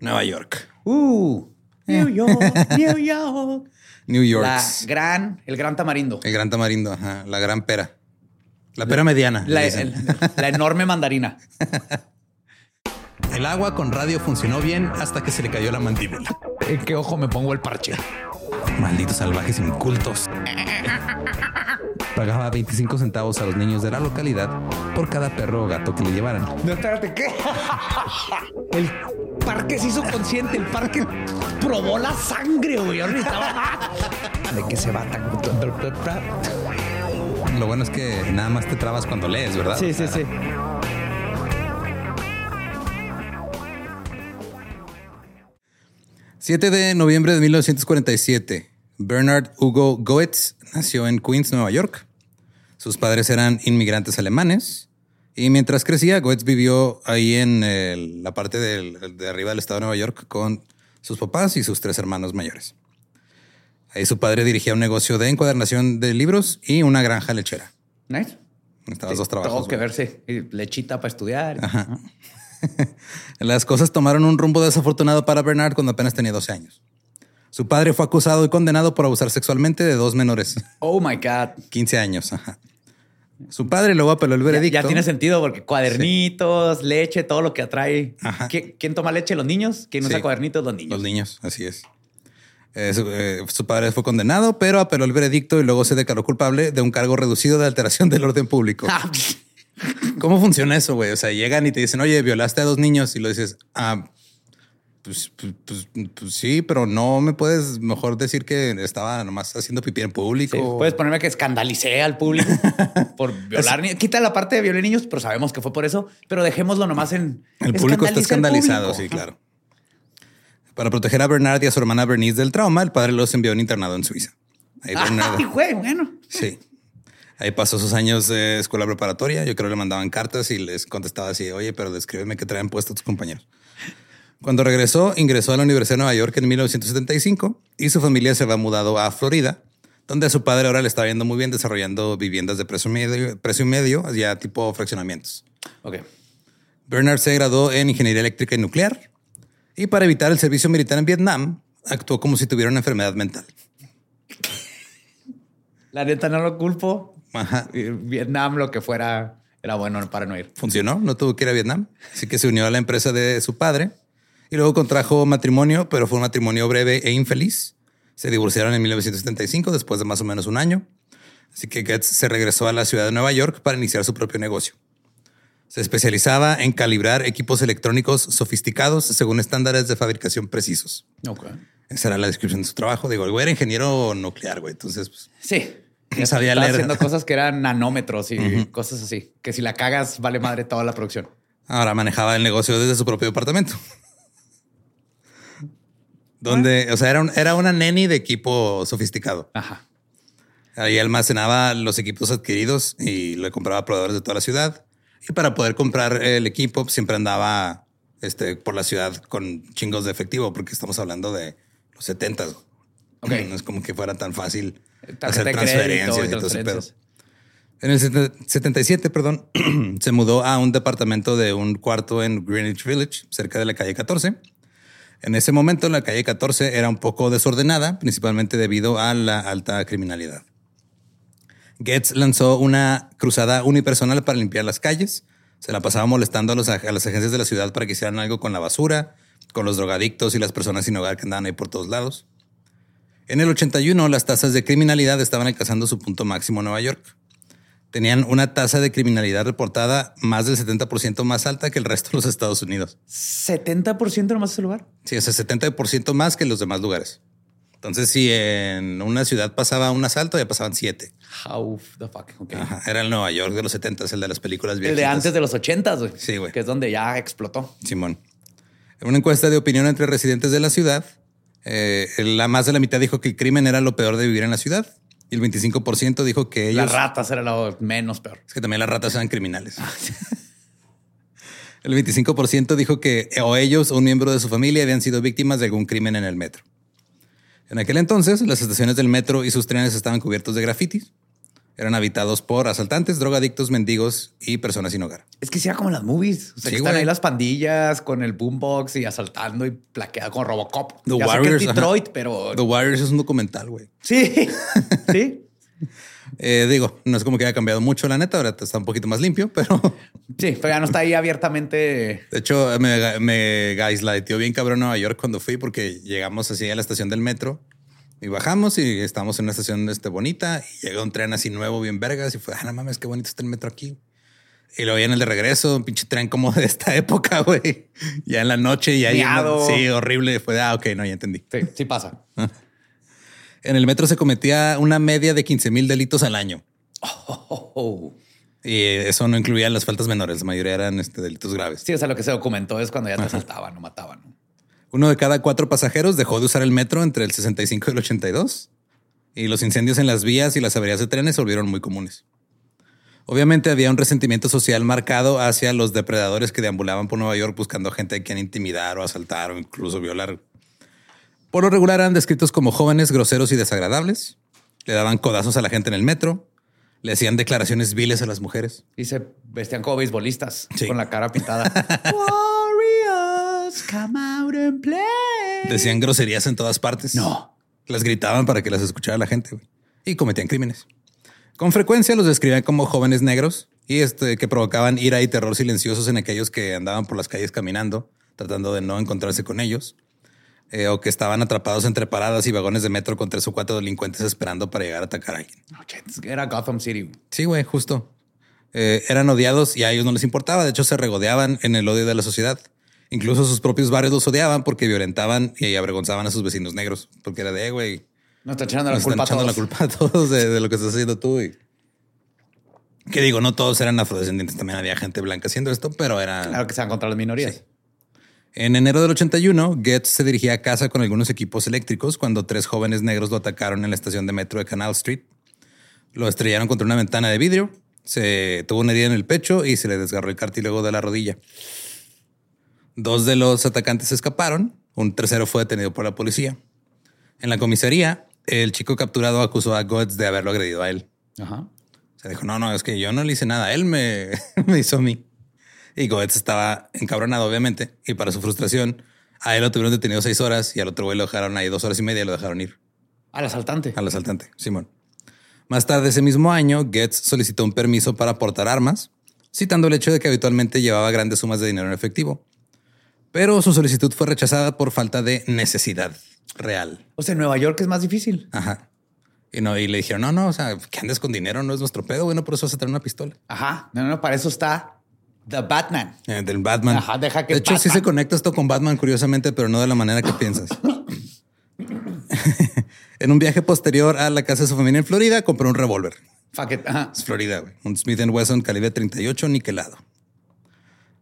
Nueva York. Uh, New York, New York. New York. La gran, el gran tamarindo. El gran tamarindo, ajá, la gran pera. La pera mediana. La, el- la enorme mandarina. El agua con radio funcionó bien hasta que se le cayó la mandíbula. ¿En qué ojo me pongo el parche? Malditos salvajes incultos. Pagaba 25 centavos a los niños de la localidad por cada perro o gato que le llevaran. No, espérate, ¿qué? El parque se hizo consciente, el parque probó la sangre, güey. Necesitaba- ¿De qué se va tan? Lo bueno es que nada más te trabas cuando lees, ¿verdad? Sí, sí, sí. ...7 de noviembre de 1947... ...Bernard Hugo Goetz nació en Queens, Nueva York. Sus padres eran inmigrantes alemanes... ...y mientras crecía, Goetz vivió ahí en el- la parte del- de arriba del estado de Nueva York... ...con sus papás y sus tres hermanos mayores. Ahí su padre dirigía un negocio de encuadernación de libros... ...y una granja lechera. Nice. Estabas dos trabajos. Tengo que verse. Lechita para estudiar. Las cosas tomaron un rumbo desafortunado para Bernard cuando apenas tenía 12 años. Su padre fue acusado y condenado por abusar sexualmente de dos menores, Oh my God. 15 años. ajá. Su padre luego apeló el veredicto. ya tiene sentido porque cuadernitos, leche, todo lo que atrae. Ajá. ¿Qui- ¿Quién toma leche? ¿Los niños? ¿Quién usa Sí. cuadernitos? Los niños. Los niños, así es. Eh, su, eh, su padre fue condenado, pero apeló el veredicto y luego se declaró culpable de un cargo reducido de alteración del orden público. Ah, ¿Cómo funciona eso, güey? O sea, llegan y te dicen, oye, violaste a dos niños y lo dices, ah, pues, pues, pues- pues sí, pero no me puedes mejor decir que estaba nomás haciendo pipí en público. Sí, puedes ponerme que escandalicé al público por violar niños. Quita la parte de violar niños, pero sabemos que fue por eso. Pero dejémoslo nomás en. El público está escandalizado, público. sí, claro. Para proteger a Bernard y a su hermana Bernice del trauma, el padre los envió a un internado en Suiza. Ahí Bernard- Ay, güey, bueno. Sí. Ahí pasó sus años de escuela preparatoria. Yo creo que le mandaban cartas y les contestaba así, oye, pero descríbeme qué traen puesto tus compañeros. Cuando regresó, ingresó a la Universidad de Nueva York en 1975 y su familia se va mudado a Florida, donde a su padre ahora le estaba yendo muy bien desarrollando viviendas de precio medio, precio medio ya tipo fraccionamientos. Ok. Bernard se graduó en ingeniería eléctrica y nuclear y para evitar el servicio militar en Vietnam actuó como si tuviera una enfermedad mental. La neta no lo culpo. Ajá. Vietnam, lo que fuera, era bueno para no ir. Funcionó, no tuvo que ir a Vietnam, así que se unió a la empresa de su padre y luego contrajo matrimonio, pero fue un matrimonio breve e infeliz. Se divorciaron en 1975 después de más o menos un año. Así que Getz se regresó a la ciudad de Nueva York para iniciar su propio negocio. Se especializaba en calibrar equipos electrónicos sofisticados según estándares de fabricación precisos. Ok. Esa era la descripción de su trabajo. Digo, el güey era ingeniero nuclear, güey. Entonces, pues, Sí. Ya sabía leer. haciendo cosas que eran nanómetros y cosas así. Que si la cagas, vale madre toda la producción. ahora manejaba el negocio desde su propio departamento. Donde, o sea, era, un- era una neni de equipo sofisticado. Ajá. Ahí almacenaba los equipos adquiridos y le compraba a proveedores de toda la ciudad. Y para poder comprar el equipo, siempre andaba este, por la ciudad con chingos de efectivo, porque estamos hablando de los 70. Ok. No es como que fuera tan fácil Tarjeta hacer transferencias y y todo ese pedo. En el seten- 77, perdón, se mudó a un departamento de un cuarto en Greenwich Village, cerca de la calle 14. En ese momento, la calle 14 era un poco desordenada, principalmente debido a la alta criminalidad. Getz lanzó una cruzada unipersonal para limpiar las calles. Se la pasaba molestando a, los a las agencias de la ciudad para que hicieran algo con la basura, con los drogadictos y las personas sin hogar que andaban ahí por todos lados. En el 81, las tasas de criminalidad estaban alcanzando su punto máximo en Nueva York. Tenían una tasa de criminalidad reportada más del 70% más alta que el resto de los Estados Unidos. 70% nomás ese lugar. Sí, o sea, 70% más que los demás lugares. Entonces, si en una ciudad pasaba un asalto, ya pasaban siete. How the fuck. Ok. Ajá, era el Nueva York de los 70, el de las películas El viejitas. de antes de los 80, güey. Sí, güey. Que es donde ya explotó. Simón. En una encuesta de opinión entre residentes de la ciudad, eh, la más de la mitad dijo que el crimen era lo peor de vivir en la ciudad. Y el 25% dijo que ellos... Las ratas era lo menos peor. Es que también las ratas eran criminales. El 25% dijo que o ellos o un miembro de su familia habían sido víctimas de algún crimen en el metro. En aquel entonces, las estaciones del metro y sus trenes estaban cubiertos de grafitis. Eran habitados por asaltantes, drogadictos, mendigos y personas sin hogar. Es que sí era como las movies. O sea, Sí, que están güey. ahí las pandillas con el boombox y asaltando y plaqueado con Robocop. The ya sé que Warriors, es ajá. Detroit, pero The Warriors es un documental, güey. sí, sí, Eh, digo, no es como que haya cambiado mucho, la neta. Ahora está un poquito más limpio, pero sí, pero ya no está ahí abiertamente. de hecho me, me gaslighteó bien cabrón Nueva York cuando fui porque llegamos así a la estación del metro y bajamos y estamos en una estación este, bonita y llega un tren así nuevo, bien vergas y fue, ah, no mames, qué bonito está el metro aquí. Y ya en el de regreso, un pinche tren como de esta época, güey. Ya en la noche y ahí. Miado. Sí, horrible. Fue, de, ah, ok, no, ya entendí. Sí, sí pasa. En el metro se cometía una media de 15 mil delitos al año. Oh, oh. Y eso no incluía las faltas menores. La mayoría eran este, delitos graves. Sí, o sea, lo que se documentó es cuando ya te asaltaban o mataban. ¿No? Uno de cada cuatro pasajeros dejó de usar el metro entre el 65 y el 82. Y los incendios en las vías y las averías de trenes se volvieron muy comunes. Obviamente había un resentimiento social marcado hacia los depredadores que deambulaban por Nueva York buscando gente a quien intimidar o asaltar o incluso violar. Por lo regular eran descritos como jóvenes groseros y desagradables. Le daban codazos a la gente en el metro. Le hacían declaraciones viles a las mujeres. Y se vestían como beisbolistas Sí. con la cara pintada. Warriors, come out and play. Decían groserías en todas partes. No. Las gritaban para que las escuchara la gente y cometían crímenes. Con frecuencia los describían como jóvenes negros y este, que provocaban ira y terror silenciosos en aquellos que andaban por las calles caminando, tratando de no encontrarse con ellos, eh, o que estaban atrapados entre paradas y vagones de metro con tres o cuatro delincuentes esperando para llegar a atacar a alguien. Era Gotham City. Sí, güey, justo. Eh, eran odiados y a ellos no les importaba. De hecho, se regodeaban en el odio de la sociedad. Incluso sus propios barrios los odiaban porque violentaban y avergonzaban a sus vecinos negros. Porque era de, "Eh, güey, Nos están echando la nos culpa están echando la culpa a todos de, de lo que estás haciendo tú. Y... Que digo, no todos eran afrodescendientes. También había gente blanca haciendo esto, pero era... Claro que sean contra las minorías. En enero del 81, Getz se dirigía a casa con algunos equipos eléctricos cuando tres jóvenes negros lo atacaron en la estación de metro de Canal Street. Lo estrellaron contra una ventana de vidrio, se tuvo una herida en el pecho y se le desgarró el cartílago de la rodilla. Dos de los atacantes escaparon, un tercero fue detenido por la policía. En la comisaría, el chico capturado acusó a Goetz de haberlo agredido a él. Ajá. Se dijo, no, no, es que yo no le hice nada, él me, me hizo a mí. Y Goetz estaba encabronado, obviamente, y para su frustración, a él lo tuvieron detenido seis horas y al otro güey lo dejaron ahí dos horas y media y lo dejaron ir Al asaltante. al asaltante, Simón. Más tarde ese mismo año, Getz solicitó un permiso para portar armas, citando el hecho de que habitualmente llevaba grandes sumas de dinero en efectivo. Pero su solicitud fue rechazada por falta de necesidad real. O sea, en Nueva York es más difícil. Ajá. Y, no, y le dijeron, no, no, o sea, que andes con dinero no es nuestro pedo, bueno, por eso vas a traer una pistola. Ajá. No, no, para eso está The Batman. Eh, del Batman. Ajá, deja que de hecho, sí se conecta esto con Batman, curiosamente, pero no de la manera que piensas. en un viaje posterior a la casa de su familia en Florida, compró un revólver. Fuck it. Ajá. Es Florida, güey. Un Smith Wesson calibre 38 niquelado.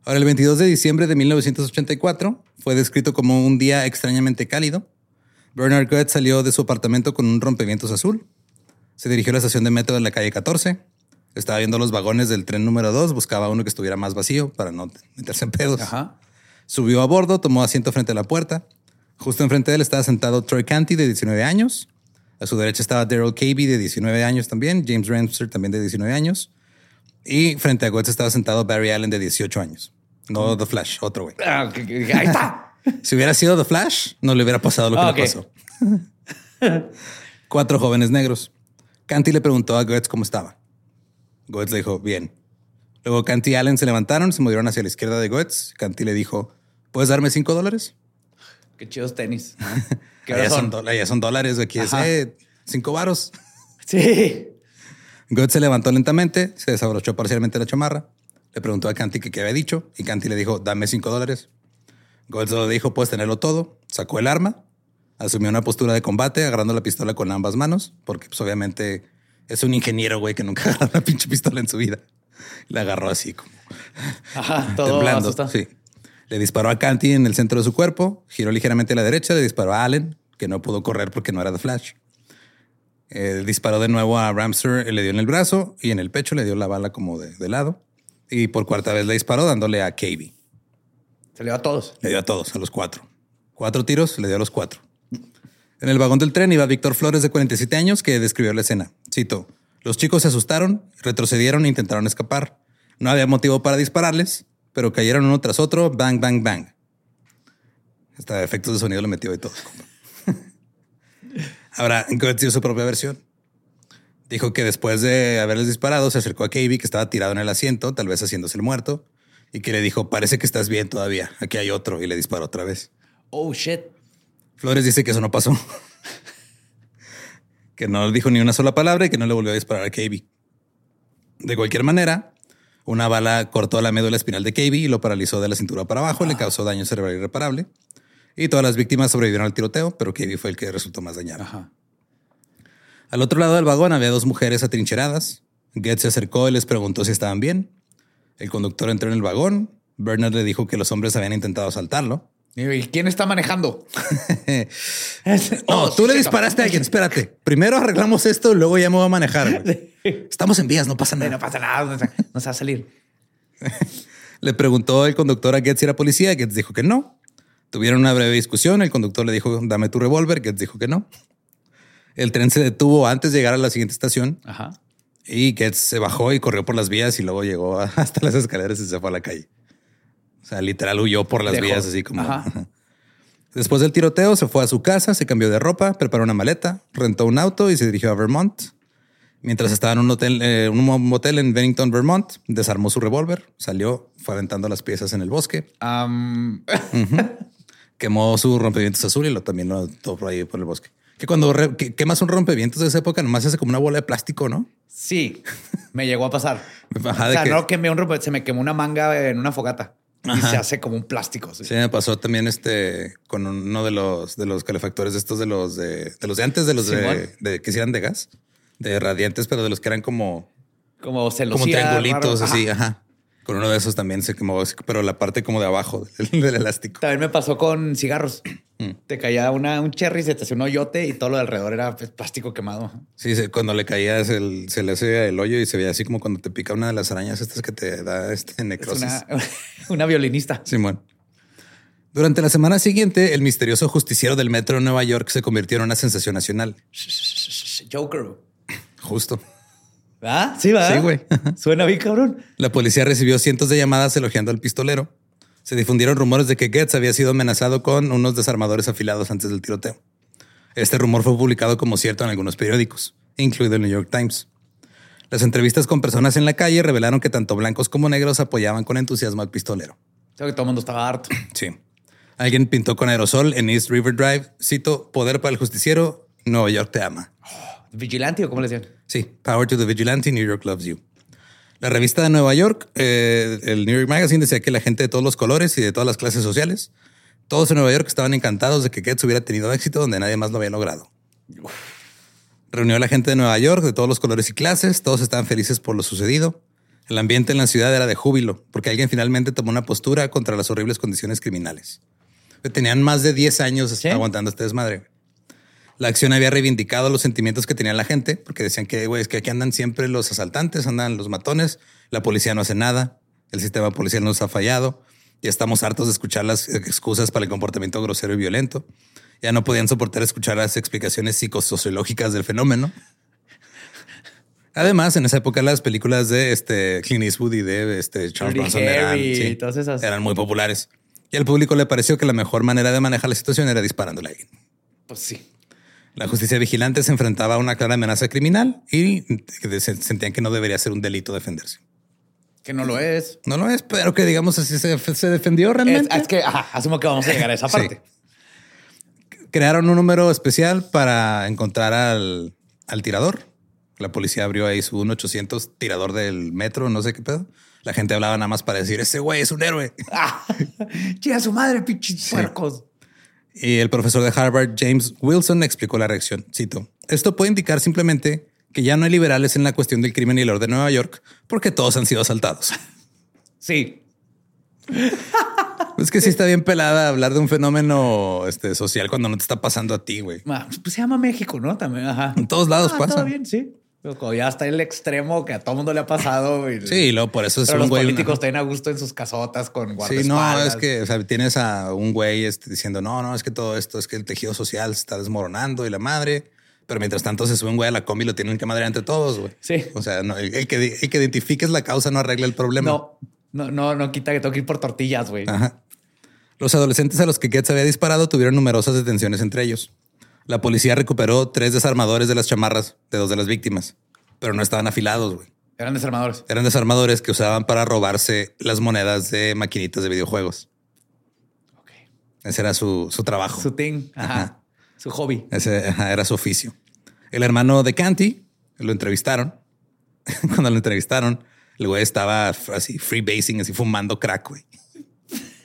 Ahora, el 22 de diciembre de 1984 fue descrito como un día extrañamente cálido. Bernard Goetz salió de su apartamento con un rompevientos azul. Se dirigió a la estación de metro de la calle 14. Estaba viendo los vagones del tren número 2. Buscaba uno que estuviera más vacío para no meterse en pedos. Ajá. Subió a bordo, tomó asiento frente a la puerta. Justo enfrente de él estaba sentado Troy Canty, de 19 años. A su derecha estaba Daryl Cavey, de 19 años también. James Ramsey, también de 19 años. Y frente a Goetz estaba sentado Barry Allen, de 18 años. No The Flash, otro güey. Ah, Ahí está. Si hubiera sido The Flash, no le hubiera pasado lo que Ok. le pasó. Cuatro jóvenes negros. Canty le preguntó a Goetz cómo estaba. Goetz le dijo, bien. Luego Canty y Allen se levantaron, se movieron hacia la izquierda de Goetz. Canty le dijo, ¿puedes darme cinco dólares? Qué chidos tenis. ¿Qué Allá son, son? allá son dólares, aquí es eh, cinco varos. Sí. Goetz se levantó lentamente, se desabrochó parcialmente la chamarra, le preguntó a Canty que qué había dicho y Canty le dijo, dame cinco dólares. Le dijo, puedes tenerlo todo, sacó el arma, asumió una postura de combate agarrando la pistola con ambas manos, porque pues obviamente es un ingeniero, güey, que nunca agarró una pinche pistola en su vida. La agarró así como Ajá. Todo temblando. asustado. Sí. Le disparó a Canty en el centro de su cuerpo, giró ligeramente a la derecha, le disparó a Allen, que no pudo correr porque no era de Flash. Eh, disparó de nuevo a Ramster, le dio en el brazo y en el pecho le dio la bala como de, de lado. Y por cuarta vez le disparó dándole a Cavey. Se le dio a todos. Le dio a todos, a los cuatro. Cuatro tiros, le dio a los cuatro. En el vagón del tren iba Víctor Flores, de 47 años, que describió la escena. Cito, los chicos se asustaron, retrocedieron e intentaron escapar. No había motivo para dispararles, pero cayeron uno tras otro, bang, bang, bang. Hasta efectos de sonido lo metió y todo. Su propia versión. Dijo que después de haberles disparado, se acercó a Cavey, que estaba tirado en el asiento, tal vez haciéndose el muerto, y que le dijo, parece que estás bien todavía, aquí hay otro, y le disparó otra vez. Oh, shit. Flores dice que eso no pasó. que no dijo ni una sola palabra y que no le volvió a disparar a Cavey. De cualquier manera, una bala cortó la médula espinal de Cavey y lo paralizó de la cintura para abajo, le causó daño cerebral irreparable. Y todas las víctimas sobrevivieron al tiroteo, pero Cavey fue el que resultó más dañado. Ajá. Al otro lado del vagón había dos mujeres atrincheradas. Getz se acercó y les preguntó si estaban bien. El conductor entró en el vagón. Bernard le dijo que los hombres habían intentado asaltarlo. ¿Y quién está manejando? No, Oh, tú le disparaste a alguien. Espérate. Primero arreglamos esto, luego ya me voy a manejar. güey. Estamos en vías, no pasa nada. No pasa nada. No se, no se va a salir. Le preguntó el conductor a Getz si era policía. Getz dijo que no. Tuvieron una breve discusión. El conductor le dijo, dame tu revólver. Getz dijo que no. El tren se detuvo antes de llegar a la siguiente estación Ajá. y Getz se bajó y corrió por las vías y luego llegó hasta las escaleras y se fue a la calle. O sea, literal huyó por las Dejó. vías así como... Ajá. Después del tiroteo se fue a su casa, se cambió de ropa, preparó una maleta, rentó un auto y se dirigió a Vermont. Mientras estaba en un hotel, eh, un motel en Bennington, Vermont, desarmó su revólver, salió, fue aventando las piezas en el bosque, quemó su rompevientos azul y lo también lo por ahí por el bosque. Que cuando re- que- quemas un rompevientos de esa época, nomás se hace como una bola de plástico, ¿no? sí, me llegó a pasar. Ajá, o de sea, que- no quemé un rompe, se me quemó una manga en una fogata y se hace como un plástico. sí. Sí, me pasó también este con uno de los de los calefactores estos de los de, de los de antes, de los de, de que sí eran de gas, de radiantes, pero de los que eran como, Como como triangulitos así, ajá. Con uno de esos también se quemó, pero la parte como de abajo del, del elástico. También me pasó con cigarros. Mm. Te caía una, un cherry, se te hacía un hoyote y todo lo de alrededor era pues, plástico quemado. Sí, se- cuando le caías el- se le hace el hoyo y se veía así como cuando te pica una de las arañas estas que te da este Es necrosis. una, una violinista. Simón. Durante la semana siguiente, el misterioso justiciero del metro de Nueva York se convirtió en una sensación nacional. Joker. Justo. ¿Ah? Sí, va. Sí, güey. Suena bien, cabrón. La policía recibió cientos de llamadas elogiando al pistolero. Se difundieron rumores de que Getz había sido amenazado con unos desarmadores afilados antes del tiroteo. Este rumor fue publicado como cierto en algunos periódicos, incluido el New York Times. Las entrevistas con personas en la calle revelaron que tanto blancos como negros apoyaban con entusiasmo al pistolero. Creo que todo el mundo estaba harto. Sí. Alguien pintó con aerosol en East River Drive, cito, poder para el justiciero, Nueva York te ama. ¿Vigilante o cómo le decían? Sí, Power to the Vigilante, New York loves you. La revista de Nueva York, eh, el New York Magazine, decía que la gente de todos los colores y de todas las clases sociales, todos en Nueva York estaban encantados de que Getz hubiera tenido éxito donde nadie más lo había logrado. Reunió a la gente de Nueva York de todos los colores y clases, todos estaban felices por lo sucedido. El ambiente en la ciudad era de júbilo, porque alguien finalmente tomó una postura contra las horribles condiciones criminales. Tenían más de 10 años Sí. aguantando este desmadre. La acción había reivindicado los sentimientos que tenía la gente, porque decían que, güey, es que aquí andan siempre los asaltantes, andan los matones, la policía no hace nada, el sistema policial nos ha fallado, ya estamos hartos de escuchar las excusas para el comportamiento grosero y violento. Ya no podían soportar escuchar las explicaciones psicosociológicas del fenómeno. Además, en esa época las películas de este Clint Eastwood y de este Charles Bronson eran, sí, esas. eran muy populares. Y al público le pareció que la mejor manera de manejar la situación era disparándole a alguien. Pues sí. La justicia vigilante se enfrentaba a una clara amenaza criminal y sentían que no debería ser un delito defenderse. Que no lo es. No lo es, pero que digamos así se, se defendió realmente. es que ajá, asumo que vamos a llegar a esa Sí. parte. Crearon un número especial para encontrar al, al tirador. La policía abrió ahí su 1800 tirador del metro, no sé qué pedo. La gente hablaba nada más para decir, ese güey es un héroe. Ah, Chica su madre, pinches puercos. Y el profesor de Harvard, James Wilson, explicó la reacción. Cito, esto puede indicar simplemente que ya no hay liberales en la cuestión del crimen y el orden de Nueva York porque todos han sido asaltados. Sí. Es que sí está bien pelada hablar de un fenómeno este, social cuando no te está pasando a ti, güey. Ma, Pues se llama México, ¿no? También, ajá. En todos lados Ah, pasa. Todo bien, sí. Pero cuando ya está el extremo que a todo mundo le ha pasado. y- Sí, y luego por eso es Pero un los güey. políticos están a gusto en sus casotas con Sí, guardaespaldas. no, es que o sea, tienes a un güey este, diciendo, no, no, es que todo esto es que el tejido social se está desmoronando y la madre. Pero mientras tanto se sube un güey a la combi y lo tienen que madrear entre todos, güey. Sí. O sea, no, el, el que, el que identifiques la causa no arregla el problema. No, no, no, no quita que tengo que ir por tortillas, güey. Ajá. Los adolescentes a los que Getz había disparado tuvieron numerosas detenciones entre ellos. La policía recuperó tres desarmadores de las chamarras de dos de las víctimas, pero no estaban afilados, güey. Eran desarmadores. Eran desarmadores que usaban para robarse las monedas de maquinitas de videojuegos. Ok. Ese era su, su trabajo. Su thing. Ajá. Ajá. Su hobby. Ese ajá, era su oficio. El hermano de Canty lo entrevistaron. Cuando lo entrevistaron, el güey estaba así freebasing, así fumando crack, güey.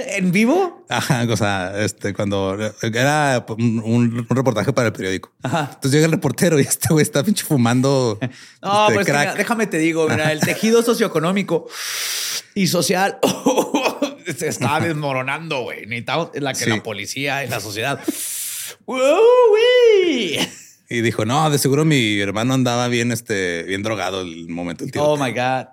¿En vivo? Ajá, o sea, este, cuando era un, un reportaje para el periódico. Ajá. Entonces llega el reportero y este güey está pinche fumando No, este, pues crack. mira, déjame te digo, mira, el tejido socioeconómico y social se está desmoronando, güey. Necesitamos la que Sí. la policía y la sociedad. Y dijo, no, de seguro mi hermano andaba bien, este, bien drogado el momento del tiroteo. Oh my God.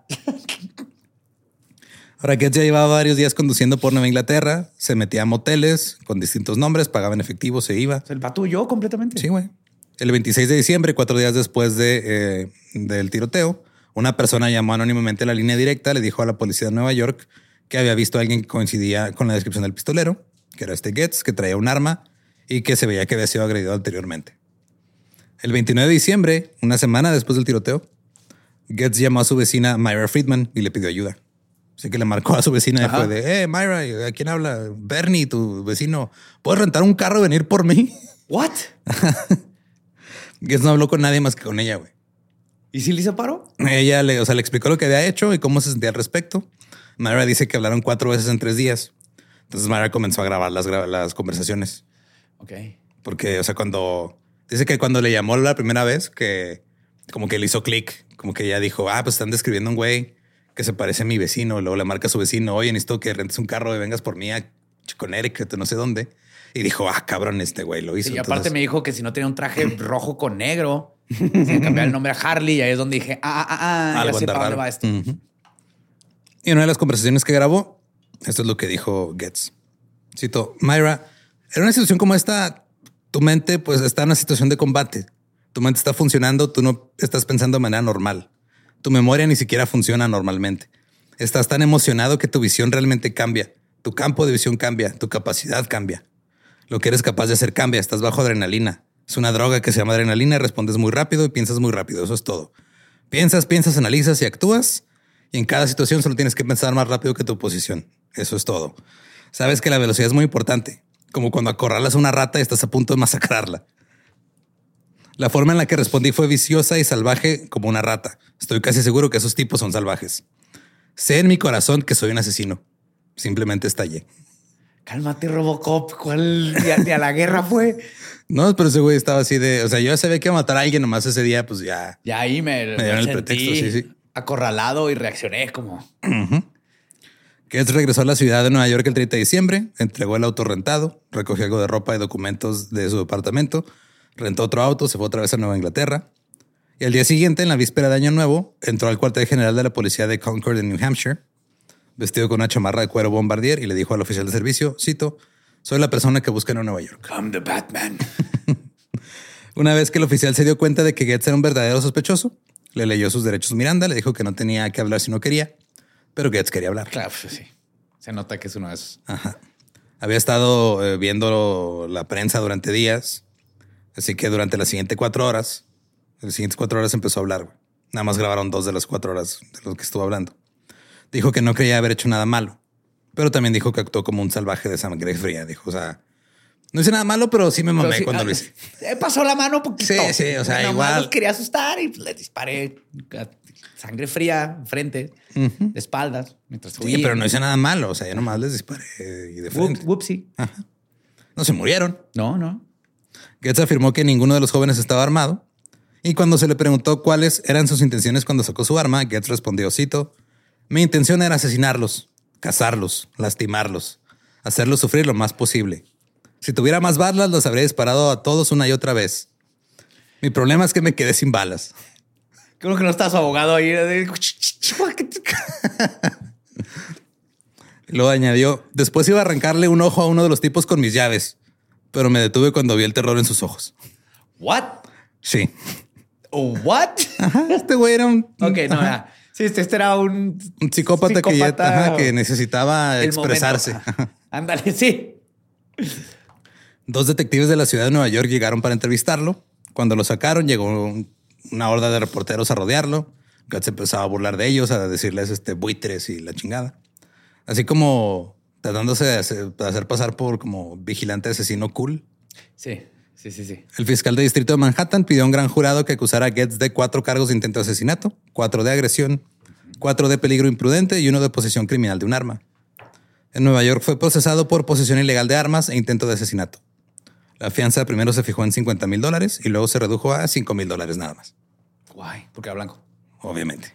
Ahora que ya llevaba varios días conduciendo por Nueva Inglaterra, se metía a moteles con distintos nombres, pagaba en efectivo, se iba. El patullo completamente. Sí, güey. El 26 de diciembre, cuatro días después de, eh, del tiroteo, una persona llamó anónimamente a la línea directa, le dijo a la policía de Nueva York que había visto a alguien que coincidía con la descripción del pistolero, que era este Getz, que traía un arma y que se veía que había sido agredido anteriormente. El 29 de diciembre, una semana después del tiroteo, Getz llamó a su vecina Myra Friedman y le pidió ayuda. Así que le marcó a su vecina Ajá. fue de, eh, Myra, ¿a quién habla? Bernie, tu vecino. ¿Puedes rentar un carro y venir por mí? What? Getz no habló con nadie más que con ella, güey. ¿Y si le hizo paro? Ella le, o sea, le explicó lo que había hecho y cómo se sentía al respecto. Myra dice que hablaron cuatro veces en tres días. Entonces Myra comenzó a grabar las, las conversaciones. Ok. Porque, o sea, cuando dice que cuando le llamó la primera vez, que como que le hizo clic, como que ella dijo, ah, pues están describiendo un güey que se parece a mi vecino. Luego le marca a su vecino, oye, necesito que rentes un carro y vengas por mí a Eric, no sé dónde. Y dijo, ah, cabrón, este güey lo hizo. Y aparte me dijo que si no tenía un traje rojo con negro, se cambiar el nombre a Harley. Y ahí es donde dije, ah, ah, ah, ah ya sé para dónde va esto. Y en una de las conversaciones que grabó, esto es lo que dijo Getz. Cito, Myra, en una situación como esta, tu mente pues está en una situación de combate. Tu mente está funcionando, tú no estás pensando de manera normal. Tu memoria ni siquiera funciona normalmente. Estás tan emocionado que tu visión realmente cambia. Tu campo de visión cambia, tu capacidad cambia. Lo que eres capaz de hacer cambia, estás bajo adrenalina. Es una droga que se llama adrenalina, respondes muy rápido y piensas muy rápido, eso es todo. Piensas, piensas, analizas y actúas y en cada situación solo tienes que pensar más rápido que tu posición. Eso es todo. Sabes que la velocidad es muy importante, como cuando acorralas a una rata y estás a punto de masacrarla. La forma en la que respondí fue viciosa y salvaje como una rata. Estoy casi seguro que esos tipos son salvajes. Sé en mi corazón que soy un asesino. Simplemente estallé. Cálmate, Robocop. ¿Cuál día, a la guerra fue? No, pero ese güey estaba así de, o sea, yo ya sabía que iba a matar a alguien nomás ese día, pues ya. Ya ahí me, dieron el pretexto, sí, sí. Acorralado y reaccioné como. Getz regresó a la ciudad de Nueva York el 30 de diciembre, entregó el auto rentado, recogió algo de ropa y documentos de su departamento, rentó otro auto, se fue otra vez a Nueva Inglaterra. Y al día siguiente, en la víspera de Año Nuevo, entró al cuartel general de la policía de Concord en New Hampshire, vestido con una chamarra de cuero bombardier y le dijo al oficial de servicio, cito, soy la persona que busca en Nueva York. I'm the Batman. Una vez que el oficial se dio cuenta de que Getz era un verdadero sospechoso, le leyó sus derechos Miranda, le dijo que no tenía que hablar si no quería, pero Getz quería hablar. Claro, pues sí. Se nota que es uno de esos. Ajá. Había estado eh, viendo la prensa durante días, así que durante las siguientes cuatro horas, las siguientes cuatro horas empezó a hablar. Nada más grabaron dos de las cuatro horas de lo que estuvo hablando. Dijo que no creía haber hecho nada malo, pero también dijo que actuó como un salvaje de sangre fría. Dijo, o sea, no hice nada malo, pero sí me mamé cuando lo ah, hice. pasó la mano poquito. Sí, sí, o sea, igual. Los quería asustar y le disparé sangre fría, frente, de espaldas, mientras Sí, pero no hice nada malo. O sea, yo nomás les disparé y de frente. Whoopsie. No se murieron. No, no. Getz afirmó que ninguno de los jóvenes estaba armado. Y cuando se le preguntó cuáles eran sus intenciones cuando sacó su arma, Getz respondió, cito, mi intención era asesinarlos, cazarlos, lastimarlos, hacerlos sufrir lo más posible. Si tuviera más balas, los habría disparado a todos una y otra vez. Mi problema es que me quedé sin balas. Creo que no estás abogado ahí. Luego añadió, después iba a arrancarle un ojo a uno de los tipos con mis llaves, pero me detuve cuando vi el terror en sus ojos. ¿What? Sí. ¿What? este güey era un... Ok, no, ya. Sí, este, este, era un, un psicópata, que, necesitaba expresarse. Ándale, sí. Dos detectives de la ciudad de Nueva York llegaron para entrevistarlo. Cuando lo sacaron, llegó una horda de reporteros a rodearlo. Guts empezaba a burlar de ellos, a decirles este buitres y la chingada. Así como tratándose de hacer, pasar por como vigilante asesino cool. Sí, sí, sí, sí. El fiscal de distrito de Manhattan pidió a un gran jurado que acusara a Getz de cuatro cargos de intento de asesinato, cuatro de agresión, cuatro de peligro imprudente y uno de posesión criminal de un arma. En Nueva York fue procesado por posesión ilegal de armas e intento de asesinato. La fianza primero se fijó en 50 mil dólares y luego se redujo a 5 mil dólares nada más. Guay, porque era blanco. Obviamente.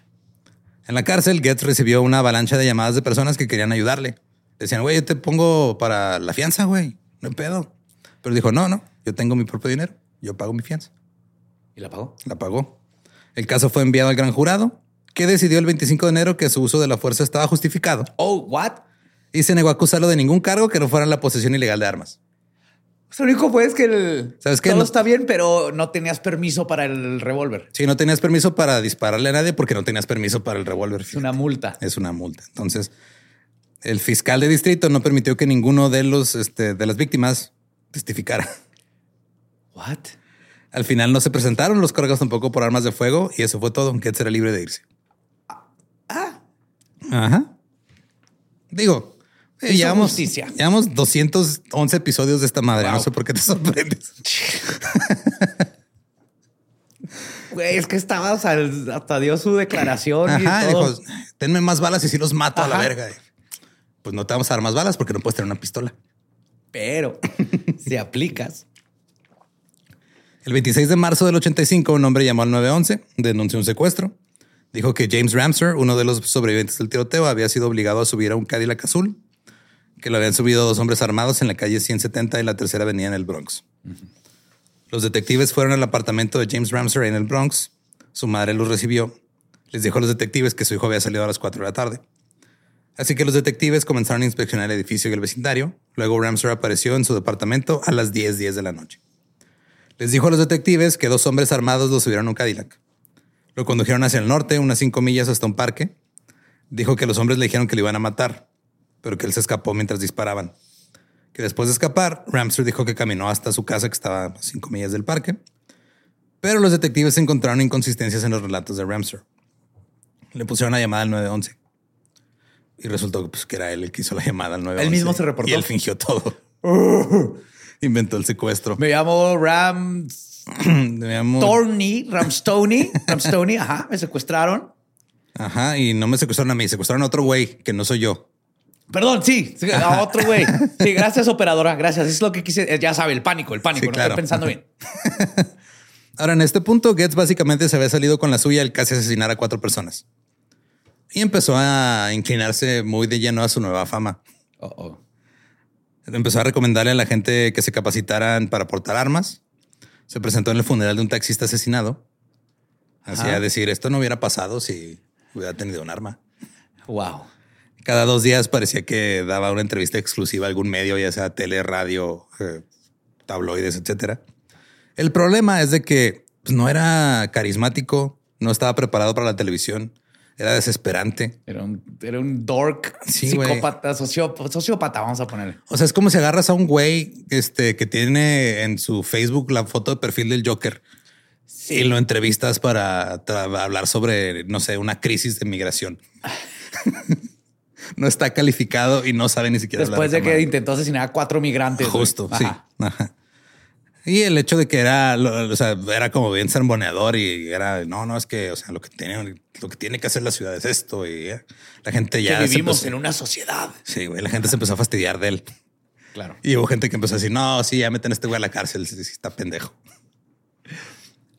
En la cárcel, Getz recibió una avalancha de llamadas de personas que querían ayudarle. Decían, güey, yo te pongo para la fianza, güey. No hay pedo. Pero dijo, no, no, yo tengo mi propio dinero. Yo pago mi fianza. ¿Y la pagó? La pagó. El caso fue enviado al gran jurado, que decidió el 25 de enero que su uso de la fuerza estaba justificado. Oh, what? Y se negó a acusarlo de ningún cargo que no fuera la posesión ilegal de armas. Lo único fue es que el ¿Sabes todo está bien, pero no tenías permiso para el revólver. Sí, no tenías permiso para dispararle a nadie porque no tenías permiso para el revólver. Es una multa. Es una multa. Entonces, el fiscal de distrito no permitió que ninguno de los este, de las víctimas testificara. What? Al final no se presentaron los cargos tampoco por armas de fuego y eso fue todo. aunque será libre de irse. Ah. Ajá. Digo, eh, llevamos, llevamos 211 episodios de esta madre. No sé por qué te sorprendes. Güey, es que estaba, hasta dio su declaración. Ajá, y todo. dijo, tenme más balas y si los mato a la verga. Pues no te vamos a dar más balas porque no puedes tener una pistola. Pero si aplicas. El 26 de marzo del 85, un hombre llamó al 911, denunció un secuestro. Dijo que James Ramser, uno de los sobrevivientes del tiroteo, había sido obligado a subir a un Cadillac azul, que lo habían subido dos hombres armados en la calle 170 y la tercera avenida en el Bronx. Los detectives fueron al apartamento de James Ramser en el Bronx. Su madre los recibió. Les dijo a los detectives que su hijo había salido a las 4 de la tarde. Así que los detectives comenzaron a inspeccionar el edificio y el vecindario. Luego Ramser apareció en su departamento a las 10:10 10 de la noche. Les dijo a los detectives que dos hombres armados lo subieron a un Cadillac. Lo condujeron hacia el norte, unas cinco millas hasta un parque. Dijo que los hombres le dijeron que le iban a matar, pero que él se escapó mientras disparaban. Que después de escapar, Ramser dijo que caminó hasta su casa que estaba a cinco millas del parque. Pero los detectives encontraron inconsistencias en los relatos de Ramser. Le pusieron una llamada al 911. Y resultó pues, que era él el que hizo la llamada al 911. Él mismo se reportó. Y él fingió todo. Inventó el secuestro. Me llamo Ram Me llamo- Torney, Ramstony, Ramstony, ajá, me secuestraron. Ajá, y no me secuestraron a mí, secuestraron a otro güey que no soy yo. Perdón, sí, a otro güey. Sí, gracias, operadora. Gracias. Es lo que quise. Ya sabe, el pánico, el pánico. Sí, no claro. estoy pensando bien. Ahora, en este punto, Getz básicamente se había salido con la suya el casi asesinar a cuatro personas. Y empezó a inclinarse muy de lleno a su nueva fama. Oh, oh. Empezó a recomendarle a la gente que se capacitaran para portar armas. Se presentó en el funeral de un taxista asesinado. Hacía decir, esto no hubiera pasado si hubiera tenido un arma. Wow. Cada dos días parecía que daba una entrevista exclusiva a algún medio, ya sea tele, radio, eh, tabloides, etcétera. El problema es de que pues, no era carismático, no estaba preparado para la televisión, era desesperante. Era un, era un dork, Sí, psicópata, socio- sociópata, vamos a ponerle. O sea, es como si agarras a un güey este, que tiene en su Facebook la foto de perfil del Joker y lo entrevistas para hablar sobre, no sé, una crisis de migración. no está calificado y no sabe ni siquiera Después de que madre. intentó asesinar a cuatro migrantes. güey. Justo, sí. Ajá. Ajá. Y el hecho de que era, o sea, era como bien sermoneador y era, no, no, es que, o sea, lo que tiene, lo que tiene que hacer la ciudad es esto y eh, la gente ya que vivimos empezó- en una sociedad. Sí, güey, la gente se empezó a fastidiar de él. Claro. Y hubo gente que empezó a decir, no, sí, ya meten a este güey a la cárcel, sí, está pendejo.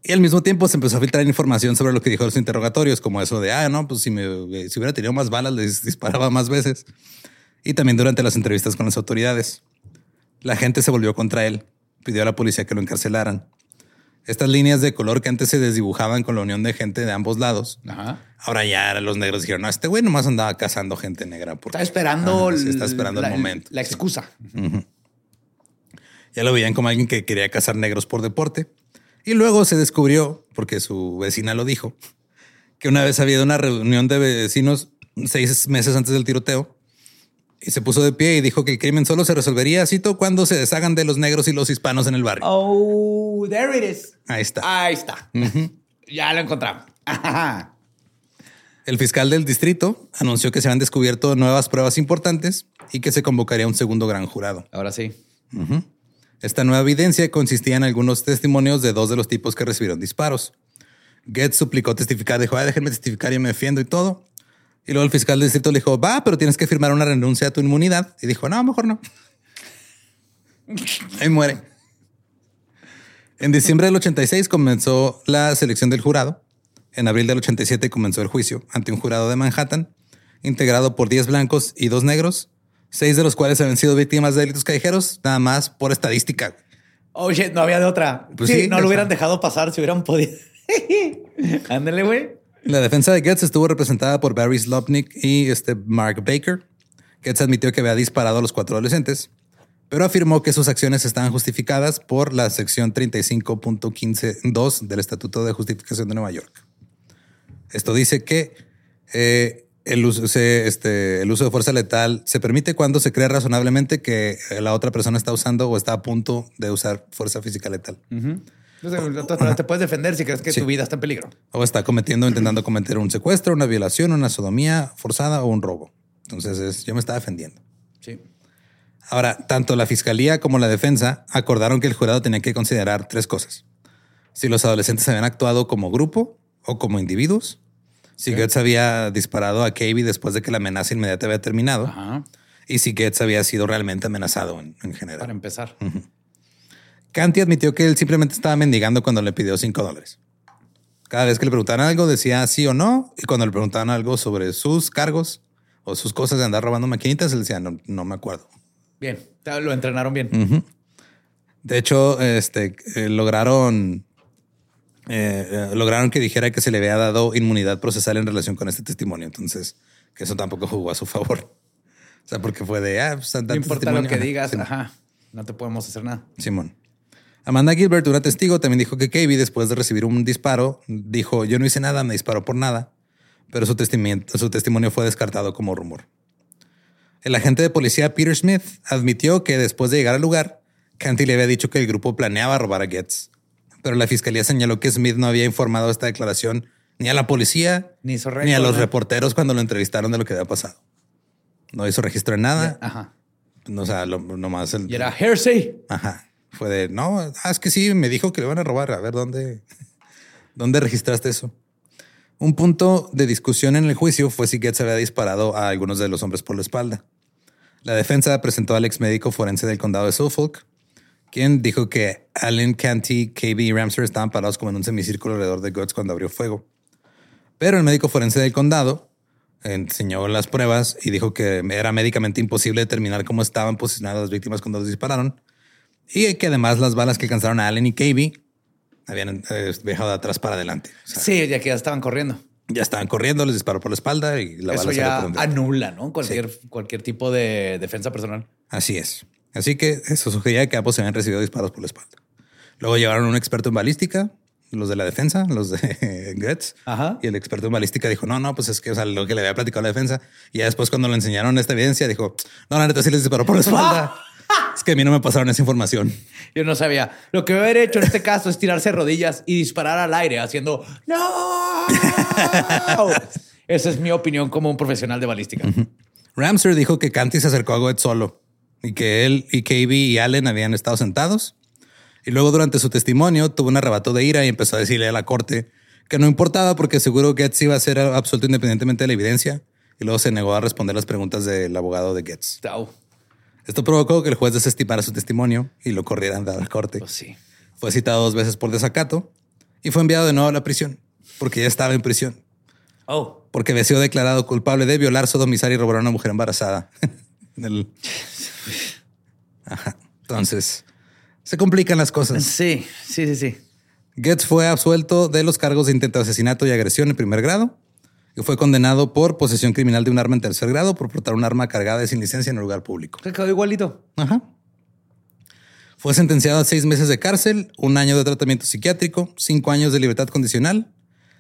Y al mismo tiempo se empezó a filtrar información sobre lo que dijo en los interrogatorios, como eso de, ah, no, pues si, me, si hubiera tenido más balas, les disparaba más veces. Y también durante las entrevistas con las autoridades. La gente se volvió contra él, pidió a la policía que lo encarcelaran. Estas líneas de color que antes se desdibujaban con la unión de gente de ambos lados, Ajá. ahora ya los negros dijeron, no, este güey nomás andaba cazando gente negra. Porque, Está esperando, Ajá, sí, el- está esperando la, el momento. La excusa. Ya lo veían como alguien que quería cazar negros por deporte. Y luego se descubrió, porque su vecina lo dijo, que una vez había una reunión de vecinos seis meses antes del tiroteo y se puso de pie y dijo que el crimen solo se resolvería, cito, cuando se deshagan de los negros y los hispanos en el barrio. Oh, there it is. Ahí está. Ahí está. Ya lo encontramos. Ajá. El fiscal del distrito anunció que se habían descubierto nuevas pruebas importantes y que se convocaría un segundo gran jurado. Ahora sí. Esta nueva evidencia consistía en algunos testimonios de dos de los tipos que recibieron disparos. Getz suplicó testificar, dijo, "Ay, déjenme testificar y me defiendo y todo. Y luego el fiscal del distrito le dijo, va, pero tienes que firmar una renuncia a tu inmunidad. Y dijo, no, mejor no. Ahí muere. En diciembre del 86 comenzó la selección del jurado. En abril del 87 comenzó el juicio ante un jurado de Manhattan, integrado por 10 blancos y 2 negros, seis de los cuales habían sido víctimas de delitos callejeros, nada más por estadística. Oh, shit, no había de otra. Pues sí, sí, no lo hubieran dejado pasar si hubieran podido. Ándale, güey. La defensa de Getz estuvo representada por Barry Slopnik y este Mark Baker. Getz admitió que había disparado a los cuatro adolescentes, pero afirmó que sus acciones estaban justificadas por la sección 35.15.2 del Estatuto de Justificación de Nueva York. Esto dice que eh, el, uso, este, el uso de fuerza letal se permite cuando se cree razonablemente que la otra persona está usando o está a punto de usar fuerza física letal. Entonces, te puedes defender si crees que Sí. tu vida está en peligro. O está cometiendo, intentando cometer un secuestro, una violación, una sodomía forzada o un robo. Entonces es- yo me estaba defendiendo. Sí. Ahora, tanto la fiscalía como la defensa acordaron que el jurado tenía que considerar tres cosas. Si los adolescentes habían actuado como grupo o como individuos. Si Goetz había disparado a Cavey después de que la amenaza inmediata había terminado. Ajá. Y si Goetz había sido realmente amenazado en, en general. Para empezar. Canty admitió que él simplemente estaba mendigando cuando le pidió cinco dólares. Cada vez que le preguntaban algo decía sí o no. Y cuando le preguntaban algo sobre sus cargos o sus cosas de andar robando maquinitas, él decía no, no me acuerdo. Bien, lo entrenaron bien. De hecho, este eh, lograron eh, eh, lograron que dijera que se le había dado inmunidad procesal en relación con este testimonio. Entonces, que eso tampoco jugó a su favor. O sea, porque fue de ah, pues, no importa lo que digas, ajá, no te podemos hacer nada. Simón. Amanda Gilbert, una testigo, también dijo que Kaby, después de recibir un disparo, dijo: Yo no hice nada, me disparó por nada. Pero su testimonio, su testimonio fue descartado como rumor. El agente de policía Peter Smith admitió que después de llegar al lugar, Canty le había dicho que el grupo planeaba robar a Getz. Pero la fiscalía señaló que Smith no había informado esta declaración ni a la policía ni, a los reporteros cuando lo entrevistaron de lo que había pasado. No hizo registro en nada. Ajá. No, o sea, lo, nomás el. Y era hearsay. Ajá. Fue de no, ah, es que sí, me dijo que le van a robar. A ver dónde, dónde registraste eso. Un punto de discusión en el juicio fue si Getz había disparado a algunos de los hombres por la espalda. La defensa presentó al ex médico forense del condado de Suffolk, quien dijo que Allen, Canty, KB y Ramsey estaban parados como en un semicírculo alrededor de Guts cuando abrió fuego. Pero el médico forense del condado enseñó las pruebas y dijo que era médicamente imposible determinar cómo estaban posicionadas las víctimas cuando los dispararon y que además las balas que alcanzaron a Allen y KB habían eh, viajado de atrás para adelante. sí, ya que ya estaban corriendo. Ya estaban corriendo, les disparó por la espalda y la Eso ya anula, ¿no? Cualquier, cualquier tipo de defensa personal. Así es. Así que eso sugería que ambos se habían recibido disparos por la espalda. Luego llevaron a un experto en balística, los de la defensa, los de Goetz. Y el experto en balística dijo, no, no, pues es que o sea, lo que le había platicado la defensa. Y ya después cuando le enseñaron esta evidencia, dijo, no, la neta sí les disparó por la espalda. es que a mí no me pasaron esa información. Yo no sabía. Lo que haber hecho en este caso es tirarse rodillas y disparar al aire haciendo, no. Esa es mi opinión como un profesional de balística. Ramser dijo que Canty se acercó a Goetz solo y que él y KB y Allen habían estado sentados. Y luego durante su testimonio tuvo un arrebato de ira y empezó a decirle a la corte que no importaba porque seguro Getz iba a ser absuelto independientemente de la evidencia. Y luego se negó a responder las preguntas del abogado de Getz. Esto provocó que el juez desestimara su testimonio y lo corrieran a la corte. Pues sí. Fue citado dos veces por desacato y fue enviado de nuevo a la prisión porque ya estaba en prisión. Oh. Porque había sido declarado culpable de violar, sodomizar y robar a una mujer embarazada. Entonces, se complican las cosas. Sí, sí, sí, sí. Getz fue absuelto de los cargos de intento de asesinato y agresión en primer grado y fue condenado por posesión criminal de un arma en tercer grado por portar un arma cargada sin licencia en un lugar público. Se quedó igualito. Ajá. Fue sentenciado a seis meses de cárcel, un año de tratamiento psiquiátrico, cinco años de libertad condicional,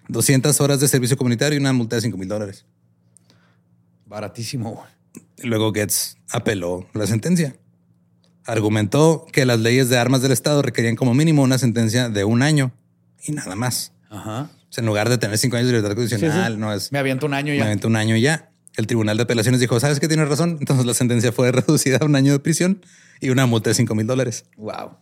200 horas de servicio comunitario y una multa de 5 mil dólares. Baratísimo. Luego Getz apeló la sentencia. Argumentó que las leyes de armas del Estado requerían como mínimo una sentencia de un año y nada más. Ajá. En lugar de tener cinco años de libertad condicional, no es. Me aviento un año ya. Me aviento un año ya. El Tribunal de Apelaciones dijo: ¿Sabes que tienes razón? Entonces la sentencia fue reducida a un año de prisión y una multa de 5 mil dólares. Wow.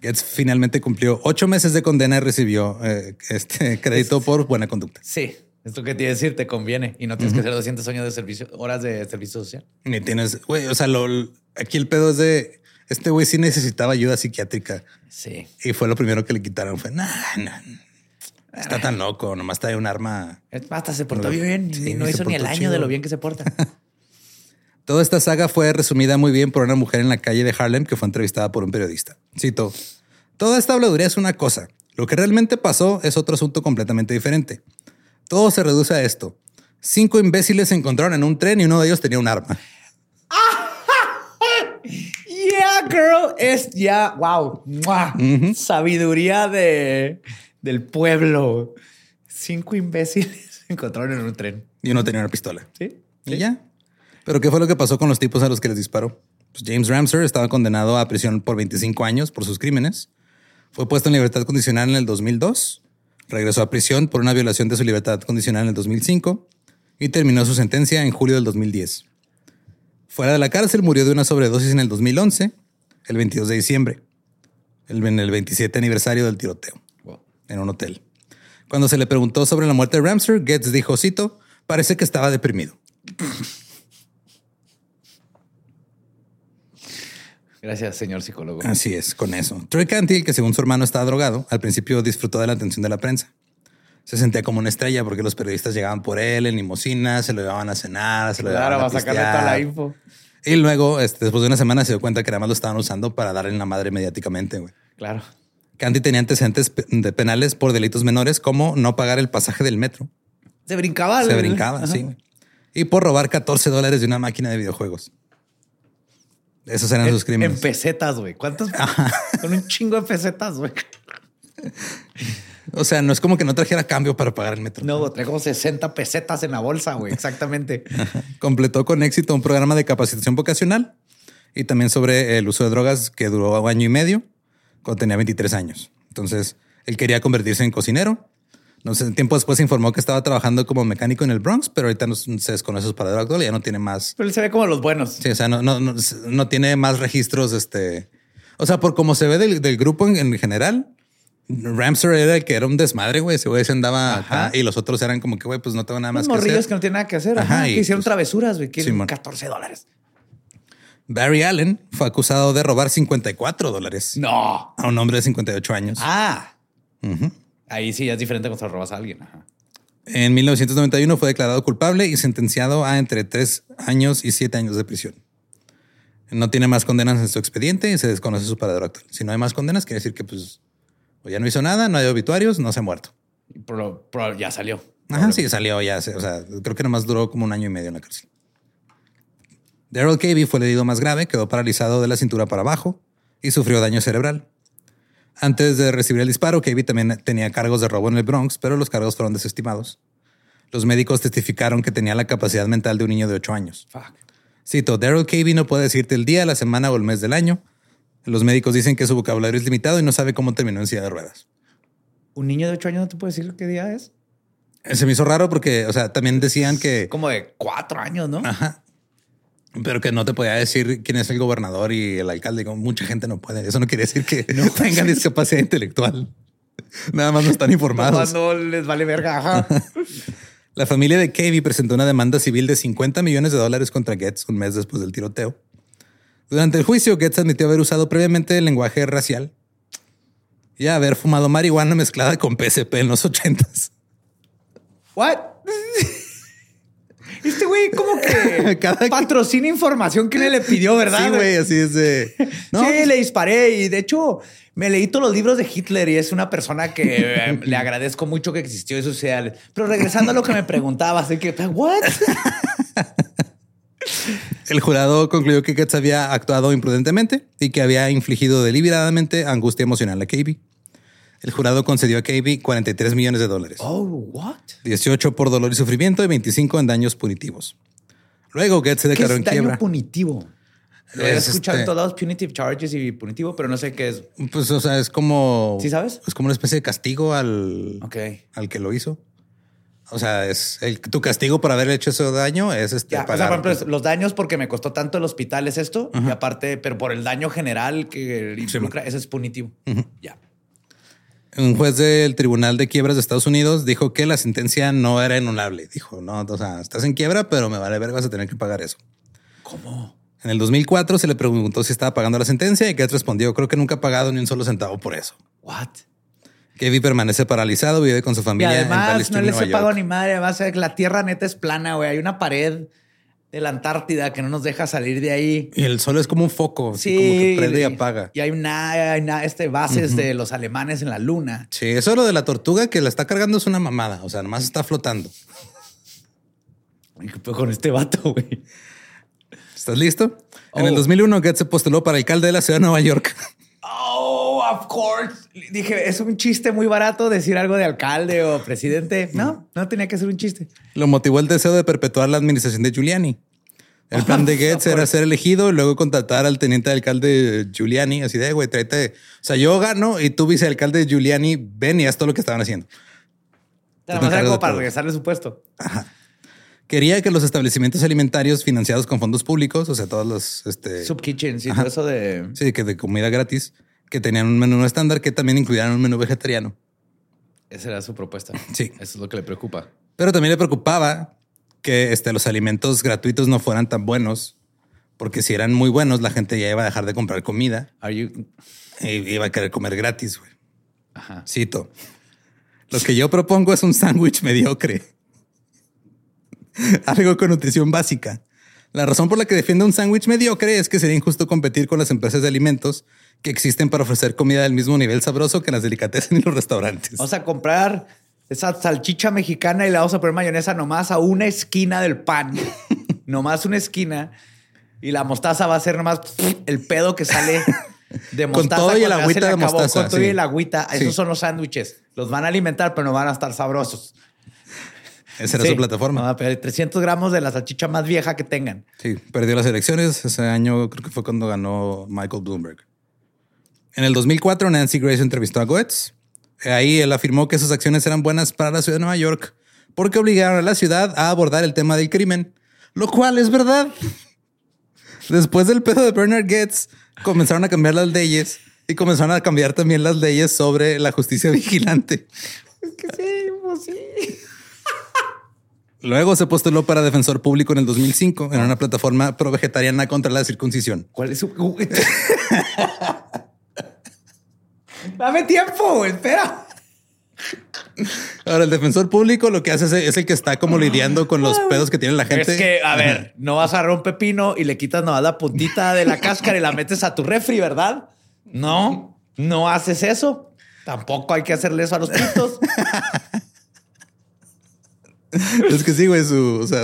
Getz finalmente cumplió ocho meses de condena y recibió eh, este crédito por buena conducta. Sí. Esto que tienes que decir te conviene y no tienes que hacer 200 años de servicio, horas de servicio social. Ni tienes, güey, o sea, lo, aquí el pedo es de este güey sí necesitaba ayuda psiquiátrica. Sí. Y fue lo primero que le quitaron. Fue, nah, Está tan loco, nomás trae un arma. Hasta se portó bien y no hizo ni el año de lo bien que se porta. Toda esta saga fue resumida muy bien por una mujer en la calle de Harlem que fue entrevistada por un periodista. Cito: Toda esta habladuría es una cosa. Lo que realmente pasó es otro asunto completamente diferente. Todo se reduce a esto. Cinco imbéciles se encontraron en un tren y uno de ellos tenía un arma. yeah, girl. Es ya, wow. Sabiduría de, del pueblo. Cinco imbéciles se encontraron en un tren. Y uno tenía una pistola. Sí. Y ya. Pero ¿qué fue lo que pasó con los tipos a los que les disparó? Pues James Ramser estaba condenado a prisión por 25 años por sus crímenes. Fue puesto en libertad condicional en el 2002 Regresó a prisión por una violación de su libertad condicional en el 2005 y terminó su sentencia en julio del 2010. Fuera de la cárcel murió de una sobredosis en el 2011, el 22 de diciembre, en el 27 aniversario del tiroteo, en un hotel. Cuando se le preguntó sobre la muerte de Ramser, Getz dijo, cito, parece que estaba deprimido. Gracias, señor psicólogo. Así es, con eso. Troy Cantil, que según su hermano estaba drogado, al principio disfrutó de la atención de la prensa. se sentía como una estrella porque los periodistas llegaban por él en limusina, se lo llevaban a cenar, se lo Claro, llevaban va a a sacarle toda la info. Y luego, este, después de una semana, se dio cuenta que nada más lo estaban usando para darle la madre mediáticamente, güey. Claro. Candy tenía antecedentes pe- de penales por delitos menores como no pagar el pasaje del metro. Se brincaba. Se brincaba, Ajá. sí. Y por robar 14 dólares de una máquina de videojuegos. Esos eran sus En crímenes. pesetas, güey. ¿Cuántos? Con un chingo de pesetas, güey. O sea, no es como que no trajera cambio para pagar el metro. No, trae como 60 pesetas en la bolsa, güey. Exactamente. Completó con éxito un programa de capacitación vocacional y también sobre el uso de drogas que duró un año y medio cuando tenía 23 años. Entonces, él quería convertirse en cocinero. No sé, tiempo después se informó que estaba trabajando como mecánico en el Bronx, pero ahorita no se desconoce su paradero actual y ya no tiene más. Pero él se ve como los buenos. Sí, o sea, no, no, no, no tiene más registros. Este, o sea, por como se ve del, del grupo en, en general, Ramser era el que era un desmadre, güey. Ese güey se andaba acá y los otros eran como que, güey, pues no tengo nada más Unos que morrillos hacer. que no tienen nada que hacer. Ajá, Ajá, y que hicieron pues- travesuras, güey. Simón. 14 dólares. Barry Allen fue acusado de robar 54 dólares No. a un hombre de 58 años. Ah. Ahí sí es diferente cuando robas a alguien. Ajá. En 1991 fue declarado culpable y sentenciado a entre 3 años y 7 años de prisión. No tiene más condenas en su expediente y se desconoce su paradero actual. Si no hay más condenas, quiere decir que pues o ya no hizo nada, no hay obituarios, no se ha muerto. Pero, pero ya salió. Ajá, sí, salió ya. O sea, creo que nomás duró como un año y medio en la cárcel. Daryl Cavey fue el herido más grave, quedó paralizado de la cintura para abajo y sufrió daño cerebral. Antes de recibir el disparo, Cavey también tenía cargos de robo en el Bronx, pero los cargos fueron desestimados. Los médicos testificaron que tenía la capacidad mental de un niño de 8 años. Fuck. Cito, Daryl Cavey no puede decirte el día, la semana o el mes del año. Los médicos dicen que su vocabulario es limitado y no sabe cómo terminó en silla de ruedas. ¿Un niño de 8 años no te puede decir qué día es? Se me hizo raro porque, o sea, también decían que... Como de 4 años, ¿no? Ajá. Pero que no te podía decir quién es el gobernador y el alcalde. Como mucha gente no puede. Eso no quiere decir que no tengan discapacidad intelectual. Nada más no están informados. No, no les vale verga. La familia de Cavey presentó una demanda civil de 50 millones de dólares contra Getz un mes después del tiroteo. Durante el juicio, Getz admitió haber usado previamente el lenguaje racial y haber fumado marihuana mezclada con PSP en los ochentas. What? Este güey como que Cada- patrocina información que le pidió, ¿verdad? Sí, güey, así es de... No, sí, pues, le disparé y de hecho me leí todos los libros de Hitler y es una persona que eh, le agradezco mucho que existió en sociales. Pero regresando a lo que me preguntabas, de que, ¿what? El jurado concluyó que Getz había actuado imprudentemente y que había infligido deliberadamente angustia emocional a Cavey. El jurado concedió a Cavey 43 millones de dólares, Oh, what? 18 por dolor y sufrimiento y 25 en daños punitivos. Luego Getz se ¿Qué declaró es en daño quiebra. punitivo? Lo he Es, escuchado en este- todos lados, punitive charges y punitivo, pero no sé qué es. Pues, o sea, es como. ¿Sí sabes? Es como una especie de castigo al, Ok. al que lo hizo. O sea, es el, tu castigo por haber hecho ese daño es este. Ya, o sea, pagar- por ejemplo, los daños porque me costó tanto el hospital es esto, y aparte, pero por el daño general que involucra, ese es punitivo. Ya. Un juez del Tribunal de Quiebras de Estados Unidos dijo que la sentencia no era inulable. Dijo, no, o sea, estás en quiebra, pero me vale verga, vas a tener que pagar eso. ¿Cómo? En el 2004 se le preguntó si estaba pagando la sentencia y Getz respondió, creo que nunca ha pagado ni un solo centavo por eso. What? Kevin permanece paralizado, vive con su Y familia en además no he pagado York. ni madre. Además, eh, la tierra neta es plana, güey. Hay una pared de la Antártida que no nos deja salir de ahí. Y el sol es como un foco, Sí, como que prende y apaga. Y hay una, hay una- este, bases de los alemanes en la luna. Sí, eso lo de la tortuga que la está cargando es una mamada. O sea, nomás está flotando. Con este vato, güey. ¿Estás listo? En el 2001, Getz se postuló para alcalde de la ciudad de Nueva York. Of course. Dije, es un chiste muy barato decir algo de alcalde o presidente. No, no tenía que ser un chiste. Lo motivó el deseo de perpetuar la administración de Giuliani. El plan de Getz era ser elegido y luego contratar al teniente de alcalde Giuliani, así de, güey, tráete. O sea, yo gano y tú, vicealcalde Giuliani, ven y haz todo lo que estaban haciendo. Nada me más era como para regresarle su puesto. Quería que los establecimientos alimentarios financiados con fondos públicos, o sea, todos los, este, Sub kitchen, sí, todo eso de. sí, que de comida gratis, que tenían un menú estándar que también incluyeran un menú vegetariano. Esa era su propuesta. Sí. Eso es lo que le preocupa. Pero también le preocupaba que este, los alimentos gratuitos no fueran tan buenos, porque si eran muy buenos, la gente ya iba a dejar de comprar comida Are you... iba a querer comer gratis. güey. Ajá. Cito. Lo que yo propongo es un sándwich mediocre. Algo con nutrición básica. La razón por la que defiende un sándwich mediocre es que sería injusto competir con las empresas de alimentos que existen para ofrecer comida del mismo nivel sabroso que las delicatessen y los restaurantes. Vamos a comprar esa salchicha mexicana y le vamos a poner mayonesa nomás a una esquina del pan. nomás una esquina. Y la mostaza va a ser nomás el pedo que sale de Con mostaza. todo y el agüita de acabó. mostaza, Con todo sí. y el agüita. Sí. Esos son los sándwiches. Los van a alimentar, pero no van a estar sabrosos. Esa era Sí. su plataforma. No, pero 300 gramos de la salchicha más vieja que tengan. Sí, perdió las elecciones. Ese año creo que fue cuando ganó Michael Bloomberg. En el 2004, Nancy Grace entrevistó a Goetz. Ahí él afirmó que sus acciones eran buenas para la ciudad de Nueva York porque obligaron a la ciudad a abordar el tema del crimen, lo cual es verdad. Después del pedo de Bernard Goetz, comenzaron a cambiar las leyes y comenzaron a cambiar también las leyes sobre la justicia vigilante. Que sí, pues sí. Luego se postuló para defensor público en el 2005 en una plataforma pro vegetariana contra la circuncisión. ¿Cuál es su...? Dame tiempo, güey, espera. Ahora, el defensor público lo que hace es, es el que está como lidiando con los pedos que tiene la gente. Es que, a ver, no vas a agarrar un pepino y le quitas nomás la puntita de la cáscara y la metes a tu refri, ¿verdad? No, no haces eso. Tampoco hay que hacerle eso a los pitos. Es que sí, güey. Su, o sea,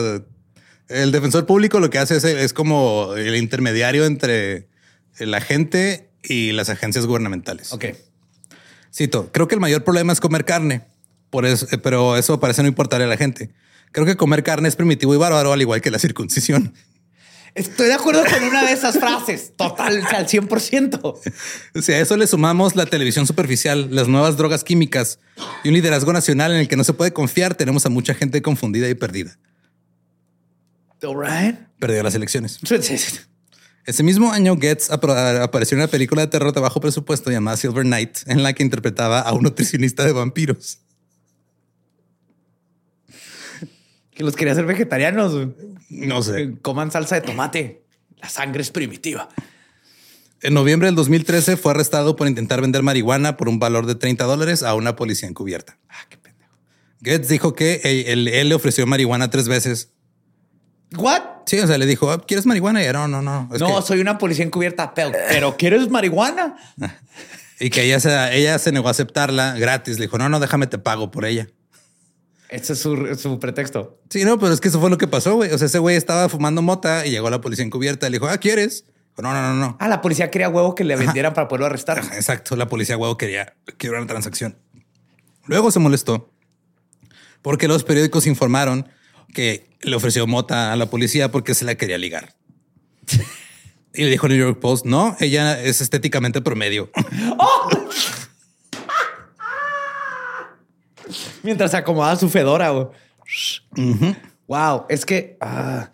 el defensor público lo que hace es, es como el intermediario entre la gente y las agencias gubernamentales. Ok. Cito, creo que el mayor problema es comer carne, por eso, eh, pero eso parece no importarle a la gente. Creo que comer carne es primitivo y bárbaro, al igual que la circuncisión. Estoy de acuerdo con una de esas frases. Total, o sea, al 100%. Si a eso le sumamos la televisión superficial, las nuevas drogas químicas y un liderazgo nacional en el que no se puede confiar, tenemos a mucha gente confundida y perdida. All right. Perdió las elecciones. Ese mismo año, Getz apareció en una película de terror de bajo presupuesto llamada Silver Knight, en la que interpretaba a un nutricionista de vampiros. Que los quería hacer vegetarianos. No sé. Coman salsa de tomate. La sangre es primitiva. En noviembre del 2013 fue arrestado por intentar vender marihuana por un valor de 30 dólares a una policía encubierta. Ah, qué pendejo. Getz dijo que él, él- él le ofreció marihuana tres veces. ¿What? Sí, o sea, le dijo, "Ah, ¿quieres marihuana? Y era, no, no, no. es no, que-". soy una policía encubierta, pero, pero ¿quieres marihuana? Y que ella se, ella se negó a aceptarla gratis. Le dijo, no, no, déjame te pago por ella. Ese es su, su pretexto. Sí, no, pero es que eso fue lo que pasó, güey. O sea, ese güey estaba fumando mota y llegó la policía encubierta. Le dijo, ah, ¿quieres? Dijo, no, no, no, no. Ah, la policía quería huevo que le vendieran para poderlo arrestar. Exacto, la policía huevo quería quebrar la transacción. Luego se molestó porque los periódicos informaron que le ofreció mota a la policía porque se la quería ligar. Y le dijo el New York Post, no, ella es estéticamente promedio. Mientras se acomodaba su fedora. Wow, es que... ah,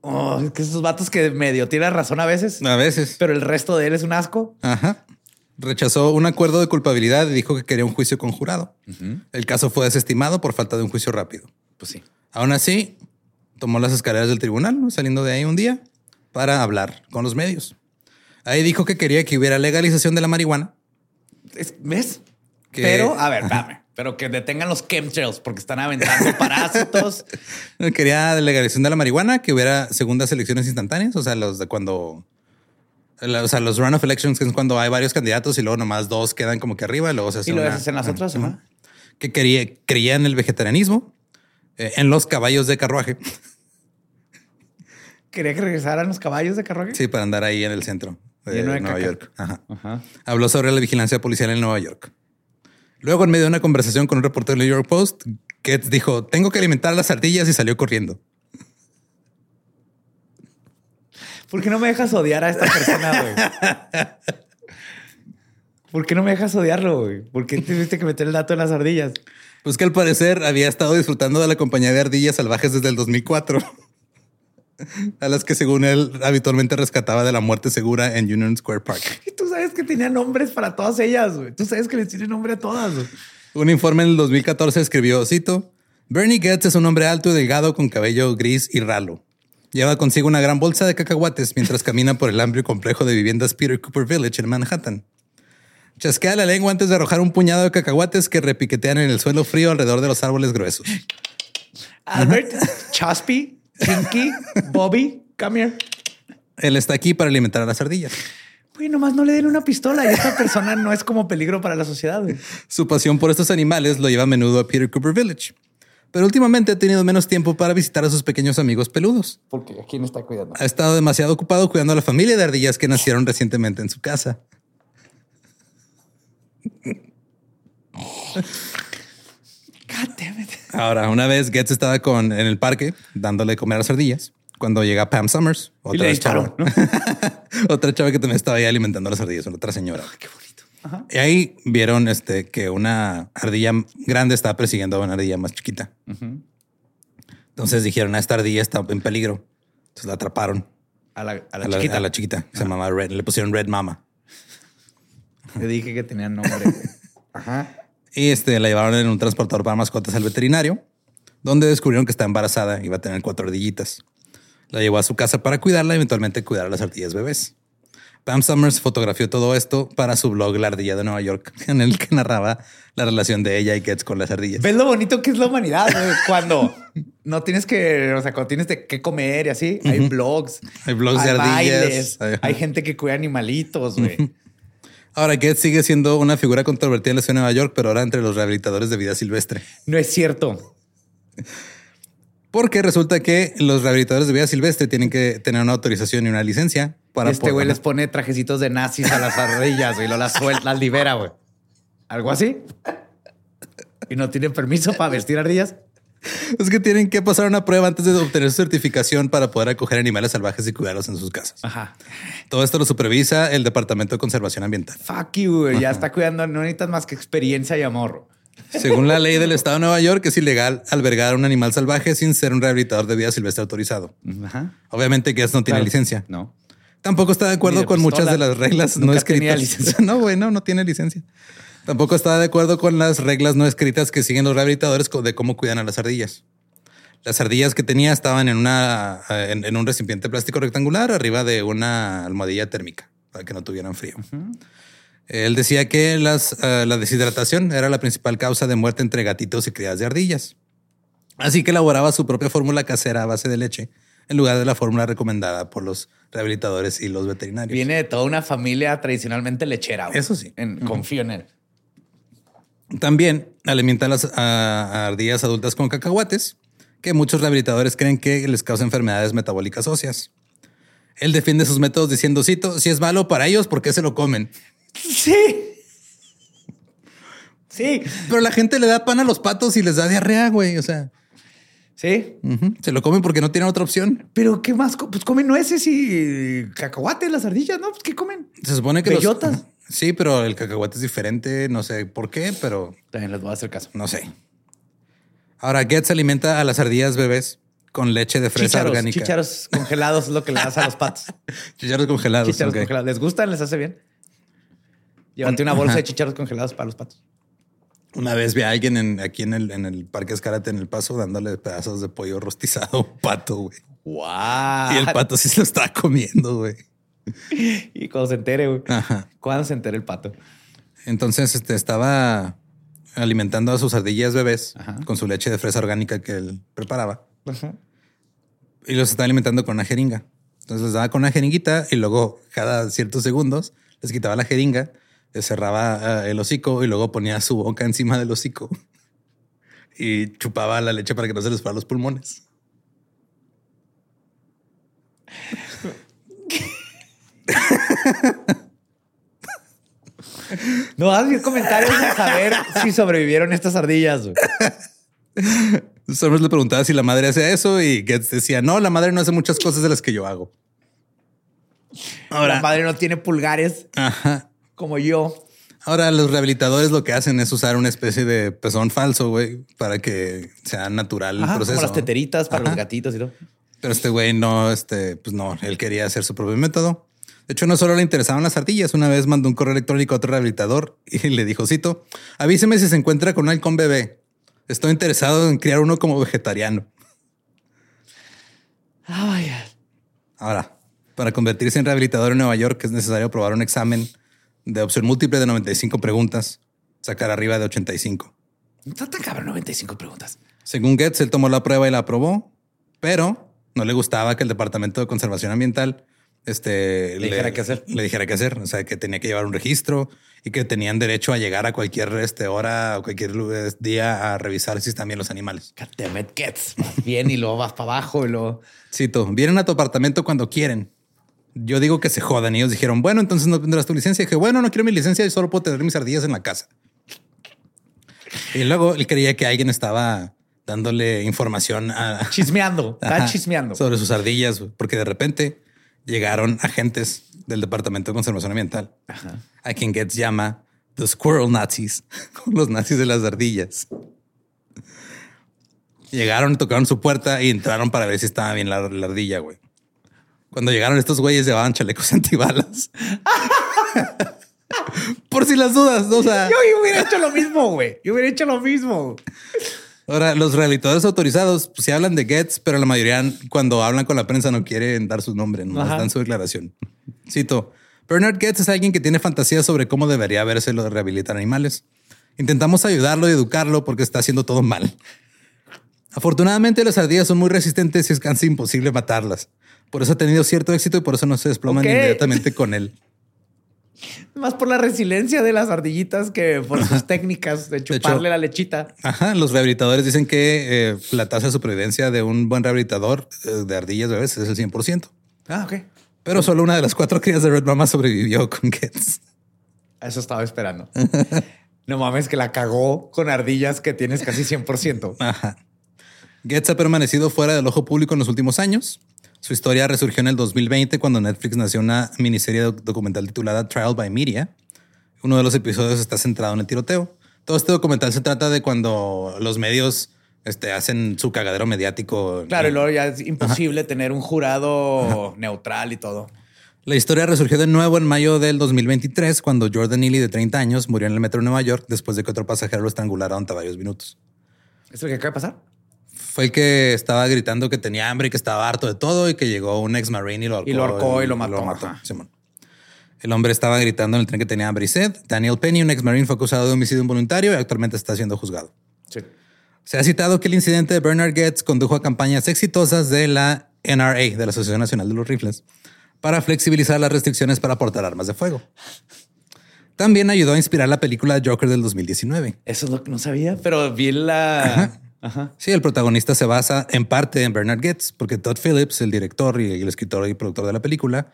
oh, es que esos vatos que medio tienen razón a veces, A veces. pero el resto de él es un asco. Ajá. Rechazó un acuerdo de culpabilidad y dijo que quería un juicio conjurado. El caso fue desestimado por falta de un juicio rápido. Pues sí. Aún así, tomó las escaleras del tribunal, ¿no? saliendo de ahí un día para hablar con los medios. Ahí dijo que quería que hubiera legalización de la marihuana. Es- ¿Ves? Que- Pero, a ver, espérame. Pero que detengan los chemtrails porque están aventando parásitos. Quería legalización de la marihuana, que hubiera segundas elecciones instantáneas, o sea, los de cuando... la- O sea, los runoff elections, que es cuando hay varios candidatos y luego nomás dos quedan como que arriba y luego se hace y lo una- haces en las otras. ajá. que quería, creía en el vegetarianismo, en los caballos de carruaje. Quería que regresaran los caballos de carruaje. Sí, para andar ahí en el centro de Nueva caca. York. Ajá. Ajá. Habló sobre la vigilancia policial en Nueva York. Luego, en medio de una conversación con un reportero del New York Post, Getz dijo, tengo que alimentar las ardillas y salió corriendo. ¿Por qué no me dejas odiar a esta persona, güey? ¿Por qué no me dejas odiarlo, güey? ¿Por qué tuviste que meter el dato en las ardillas? Pues que al parecer había estado disfrutando de la compañía de ardillas salvajes desde el 2004, a las que según él habitualmente rescataba de la muerte segura en Union Square Park. Y tú sabes que tenía nombres para todas ellas, güey. Tú sabes que les tiene nombre a todas. Un informe en el 2014 escribió, cito, Bernie Getz es un hombre alto y delgado con cabello gris y ralo. Lleva consigo una gran bolsa de cacahuates mientras camina por el amplio complejo de viviendas Peter Cooper Village en Manhattan. Chasquea la lengua antes de arrojar un puñado de cacahuates que repiquetean en el suelo frío alrededor de los árboles gruesos. Albert, Chaspy, Pinky, Bobby, come here. Él está aquí para alimentar a las ardillas. Güey, nomás no le den una pistola y esta persona no es como peligro para la sociedad. güey. Su pasión por estos animales lo lleva a menudo a Peter Cooper Village. Pero últimamente ha tenido menos tiempo para visitar a sus pequeños amigos peludos. Porque ¿a quién está cuidando? Ha estado demasiado ocupado cuidando a la familia de ardillas que nacieron recientemente en su casa. God damn it. Ahora, una vez Getz estaba con, en el parque dándole de comer a las ardillas cuando llega Pam Summers, Y otra chava, otra chava que también estaba ahí alimentando a las ardillas, otra señora. qué bonito. Y ahí vieron este, que una ardilla grande estaba persiguiendo a una ardilla más chiquita. Entonces dijeron, "Ah, esta ardilla está en peligro. Entonces la atraparon A la, a la a la, chiquita. a la chiquita. que Se llamaba Red. Le pusieron Red Mama. Le dije que tenía nombre. Ajá. Y este, la llevaron en un transportador para mascotas al veterinario, donde descubrieron que está embarazada y iba a tener cuatro ardillitas. La llevó a su casa para cuidarla y eventualmente cuidar a las ardillas bebés. Pam Summers fotografió todo esto para su blog La Ardilla de Nueva York, en el que narraba la relación de ella y Getz con las ardillas. ¿Ves lo bonito que es la humanidad? Cuando no tienes que, o sea, cuando tienes de qué comer y así, hay blogs. Hay blogs de ardillas. bailes, hay gente que cuida animalitos, güey. Ahora, Getz sigue siendo una figura controvertida en la ciudad de Nueva York, pero ahora entre los rehabilitadores de vida silvestre. No es cierto. Porque resulta que los rehabilitadores de vida silvestre tienen que tener una autorización y una licencia para este güey les pone trajecitos de nazis a las ardillas y lo las suelta, las libera, güey. Algo así. Y no tiene permiso para vestir ardillas. Es que tienen que pasar una prueba antes de obtener su certificación para poder acoger animales salvajes y cuidarlos en sus casas. Ajá. Todo esto lo supervisa el Departamento de Conservación Ambiental. Fuck you, güey. Ya está cuidando. No necesitas más que experiencia y amor. Según la ley del Estado de Nueva York, es ilegal albergar a un animal salvaje sin ser un rehabilitador de vida silvestre autorizado. Ajá. Obviamente que no tiene Claro. licencia. No. Tampoco está de acuerdo de con muchas de las reglas no Nunca escritas. tenía licencia. No, güey, no, no tiene licencia. Tampoco está de acuerdo con las reglas no escritas que siguen los rehabilitadores de cómo cuidan a las ardillas. Las ardillas que tenía estaban en una eh, en, en un recipiente plástico rectangular arriba de una almohadilla térmica para que no tuvieran frío. Él decía que las, eh, la deshidratación era la principal causa de muerte entre gatitos y crías de ardillas. Así que elaboraba su propia fórmula casera a base de leche en lugar de la fórmula recomendada por los rehabilitadores y los veterinarios. Viene de toda una familia tradicionalmente lechera. güey. Eso sí. En- Confío en él. También alimenta a las a- a ardillas adultas con cacahuates, que muchos rehabilitadores creen que les causa enfermedades metabólicas óseas. Él defiende sus métodos diciendo, cito, si es malo para ellos, ¿por qué se lo comen? Sí. Sí. Pero la gente le da pan a los patos y les da diarrea, güey. O sea, Sí. se lo comen porque no tienen otra opción. Pero ¿qué más? Pues comen nueces y cacahuates, las ardillas, ¿no? Pues ¿qué comen? Se supone que los- Bellotas. Sí, pero el cacahuate es diferente. No sé por qué, pero También les voy a hacer caso. no sé. Ahora, Getz alimenta a las ardillas bebés con leche de fresa Chícharos, orgánica. chícharos congelados es lo que le das a los patos. Chícharos congelados. Chícharos ok. congelados. ¿Les gustan? ¿Les hace bien? Llévate una bolsa de chícharos congelados para los patos. Una vez vi a alguien en- aquí en el, en el Parque Escárate en El Paso dándole pedazos de pollo rostizado a un pato, güey. ¡Wow! Y el pato sí se lo estaba comiendo, güey. Y cuando se entere, güey. Cuando se entere el pato. Entonces, este estaba alimentando a sus ardillas bebés Ajá. con su leche de fresa orgánica que él preparaba. Y los estaba alimentando con una jeringa. Entonces les daba con una jeringuita y luego cada ciertos segundos les quitaba la jeringa, les cerraba eh, el hocico y luego ponía su boca encima del hocico y chupaba la leche para que no se les fueran los pulmones. No haz mis comentarios a saber si sobrevivieron estas ardillas. güey. Le preguntaba si la madre hacía eso y Getz decía, no, la madre no hace muchas cosas de las que yo hago. La madre no tiene pulgares Ajá. como yo. Ahora los rehabilitadores lo que hacen es usar una especie de pezón falso, güey, para que sea natural el proceso. como las teteritas para Ajá. los gatitos y todo. Pero este güey no, este, pues no, él quería hacer su propio método. De hecho, no solo le interesaban las ardillas. Una vez mandó un correo electrónico a otro rehabilitador y le dijo, cito, avíseme si se encuentra con un halcón bebé. Estoy interesado en criar uno como vegetariano. Ahora, para convertirse en rehabilitador en Nueva York es necesario aprobar un examen de opción múltiple de 95 preguntas, sacar arriba de 85. No está tan cabrón 95 preguntas. Según Getz, él tomó la prueba y la aprobó, pero no le gustaba que el Departamento de Conservación Ambiental este, Le dijera qué hacer. Le dijera qué hacer. O sea, que tenía que llevar un registro y que tenían derecho a llegar a cualquier este, hora o cualquier lu- día a revisar si están bien los animales. It, gets. Vas bien y luego vas para abajo y luego. Cito, vienen a tu apartamento cuando quieren. Yo digo que se jodan. Y ellos dijeron, bueno, entonces no tendrás tu licencia. Y dije, bueno, no quiero mi licencia y solo puedo tener mis ardillas en la casa. Y luego él creía que alguien estaba dándole información a, Chismeando. Está chismeando. sobre sus ardillas, porque de repente llegaron agentes del Departamento de Conservación Ambiental, a quien Getz llama The Squirrel Nazis, los nazis de las ardillas. Llegaron, tocaron su puerta y entraron para ver si estaba bien la, la ardilla, güey. Cuando llegaron estos güeyes llevaban chalecos antibalas. Por si las dudas, ¿no? o sea, Yo, yo hubiera hecho lo mismo, güey. Yo hubiera hecho lo mismo. Ahora, los rehabilitadores autorizados pues, sí hablan de Getz, pero la mayoría cuando hablan con la prensa no quieren dar sus nombres, no dan su declaración. Cito, Bernard Getz es alguien que tiene fantasías sobre cómo debería verse lo de rehabilitar animales. Intentamos ayudarlo y educarlo porque está haciendo todo mal. Afortunadamente, las ardillas son muy resistentes y es casi imposible matarlas. Por eso ha tenido cierto éxito y por eso no se desploman inmediatamente con él. Más por la resiliencia de las ardillitas que por sus técnicas de hecho- chuparle la lechita. Ajá, los rehabilitadores dicen que eh, la tasa de supervivencia de un buen rehabilitador eh, de ardillas bebés es el 100%. Ah, ok. Pero solo una de las cuatro crías de Red Mama sobrevivió con Getz. Eso estaba esperando. no mames que la cagó con ardillas que tienes casi 100%. Ajá. Getz ha permanecido fuera del ojo público en los últimos años. Su historia resurgió en el 2020 cuando Netflix nació una miniserie doc- documental titulada Trial by Media. Uno de los episodios está centrado en el tiroteo. Todo este documental se trata de cuando los medios este, hacen su cagadero mediático. Claro, y luego ya es imposible tener un jurado neutral y todo. La historia resurgió de nuevo en mayo del 2023 cuando Jordan Neely, de 30 años, murió en el metro de Nueva York después de que otro pasajero lo estrangulara durante varios minutos. ¿Esto es lo que acaba de pasar? Fue el que estaba gritando que tenía hambre y que estaba harto de todo y que llegó un ex marine y lo ahorcó. Y lo ahorcó y lo mató. Simón. El hombre estaba gritando en el tren que tenía hambre y sed. Daniel Penny, un ex marine, fue acusado de homicidio involuntario y actualmente está siendo juzgado. Sí. Se ha citado que el incidente de Bernard Getz condujo a campañas exitosas de la NRA, de la Asociación Nacional de los Rifles, para flexibilizar las restricciones para portar armas de fuego. También ayudó a inspirar la película Joker del 2019. Eso es lo que no sabía, pero vi la. Ajá. Sí, el protagonista se basa en parte en Bernard Getz, porque Todd Phillips, el director y el escritor y productor de la película,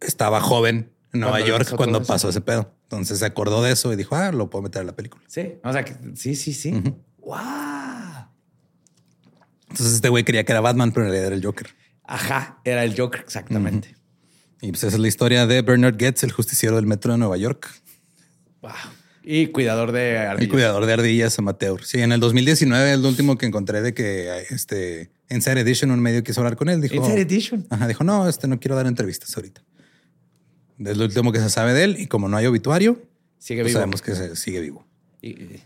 estaba joven en Nueva Cuando York cuando eso. pasó ese pedo. Entonces se acordó de eso y dijo, ah, lo puedo meter en la película. Sí. O sea, que sí, sí, sí. Wow. Entonces este güey quería que era Batman, pero en realidad era el Joker. Ajá. Era el Joker, exactamente. Y pues esa es la historia de Bernard Getz, el justiciero del metro de Nueva York Wow. Y cuidador de y ardillas. cuidador de ardillas amateur. Sí, en el 2019, el último que encontré de que este Inside Edition, un medio quiso hablar con él, dijo, Inside Edition. Ajá, dijo, no, este no quiero dar entrevistas ahorita. Es lo último que se sabe de él y como no hay obituario, Sigue pues vivo. sabemos que se- sigue vivo. Y-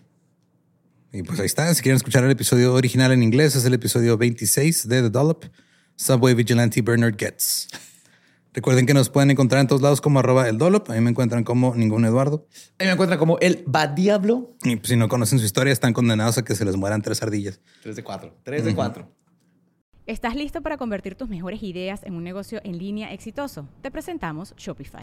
Y pues ahí está. Si quieren escuchar el episodio original en inglés, es el episodio 26 de The Dollop, Subway Vigilante Bernard Getz. Recuerden que nos pueden encontrar en todos lados como arroba el Dollop. A mí me encuentran como ningún Eduardo. Ahí me encuentran como el Bad Diablo. Y pues, si no conocen su historia, están condenados a que se les mueran tres ardillas. 3 de 4. 3 de 4. ¿Estás listo para convertir tus mejores ideas en un negocio en línea exitoso? Te presentamos Shopify.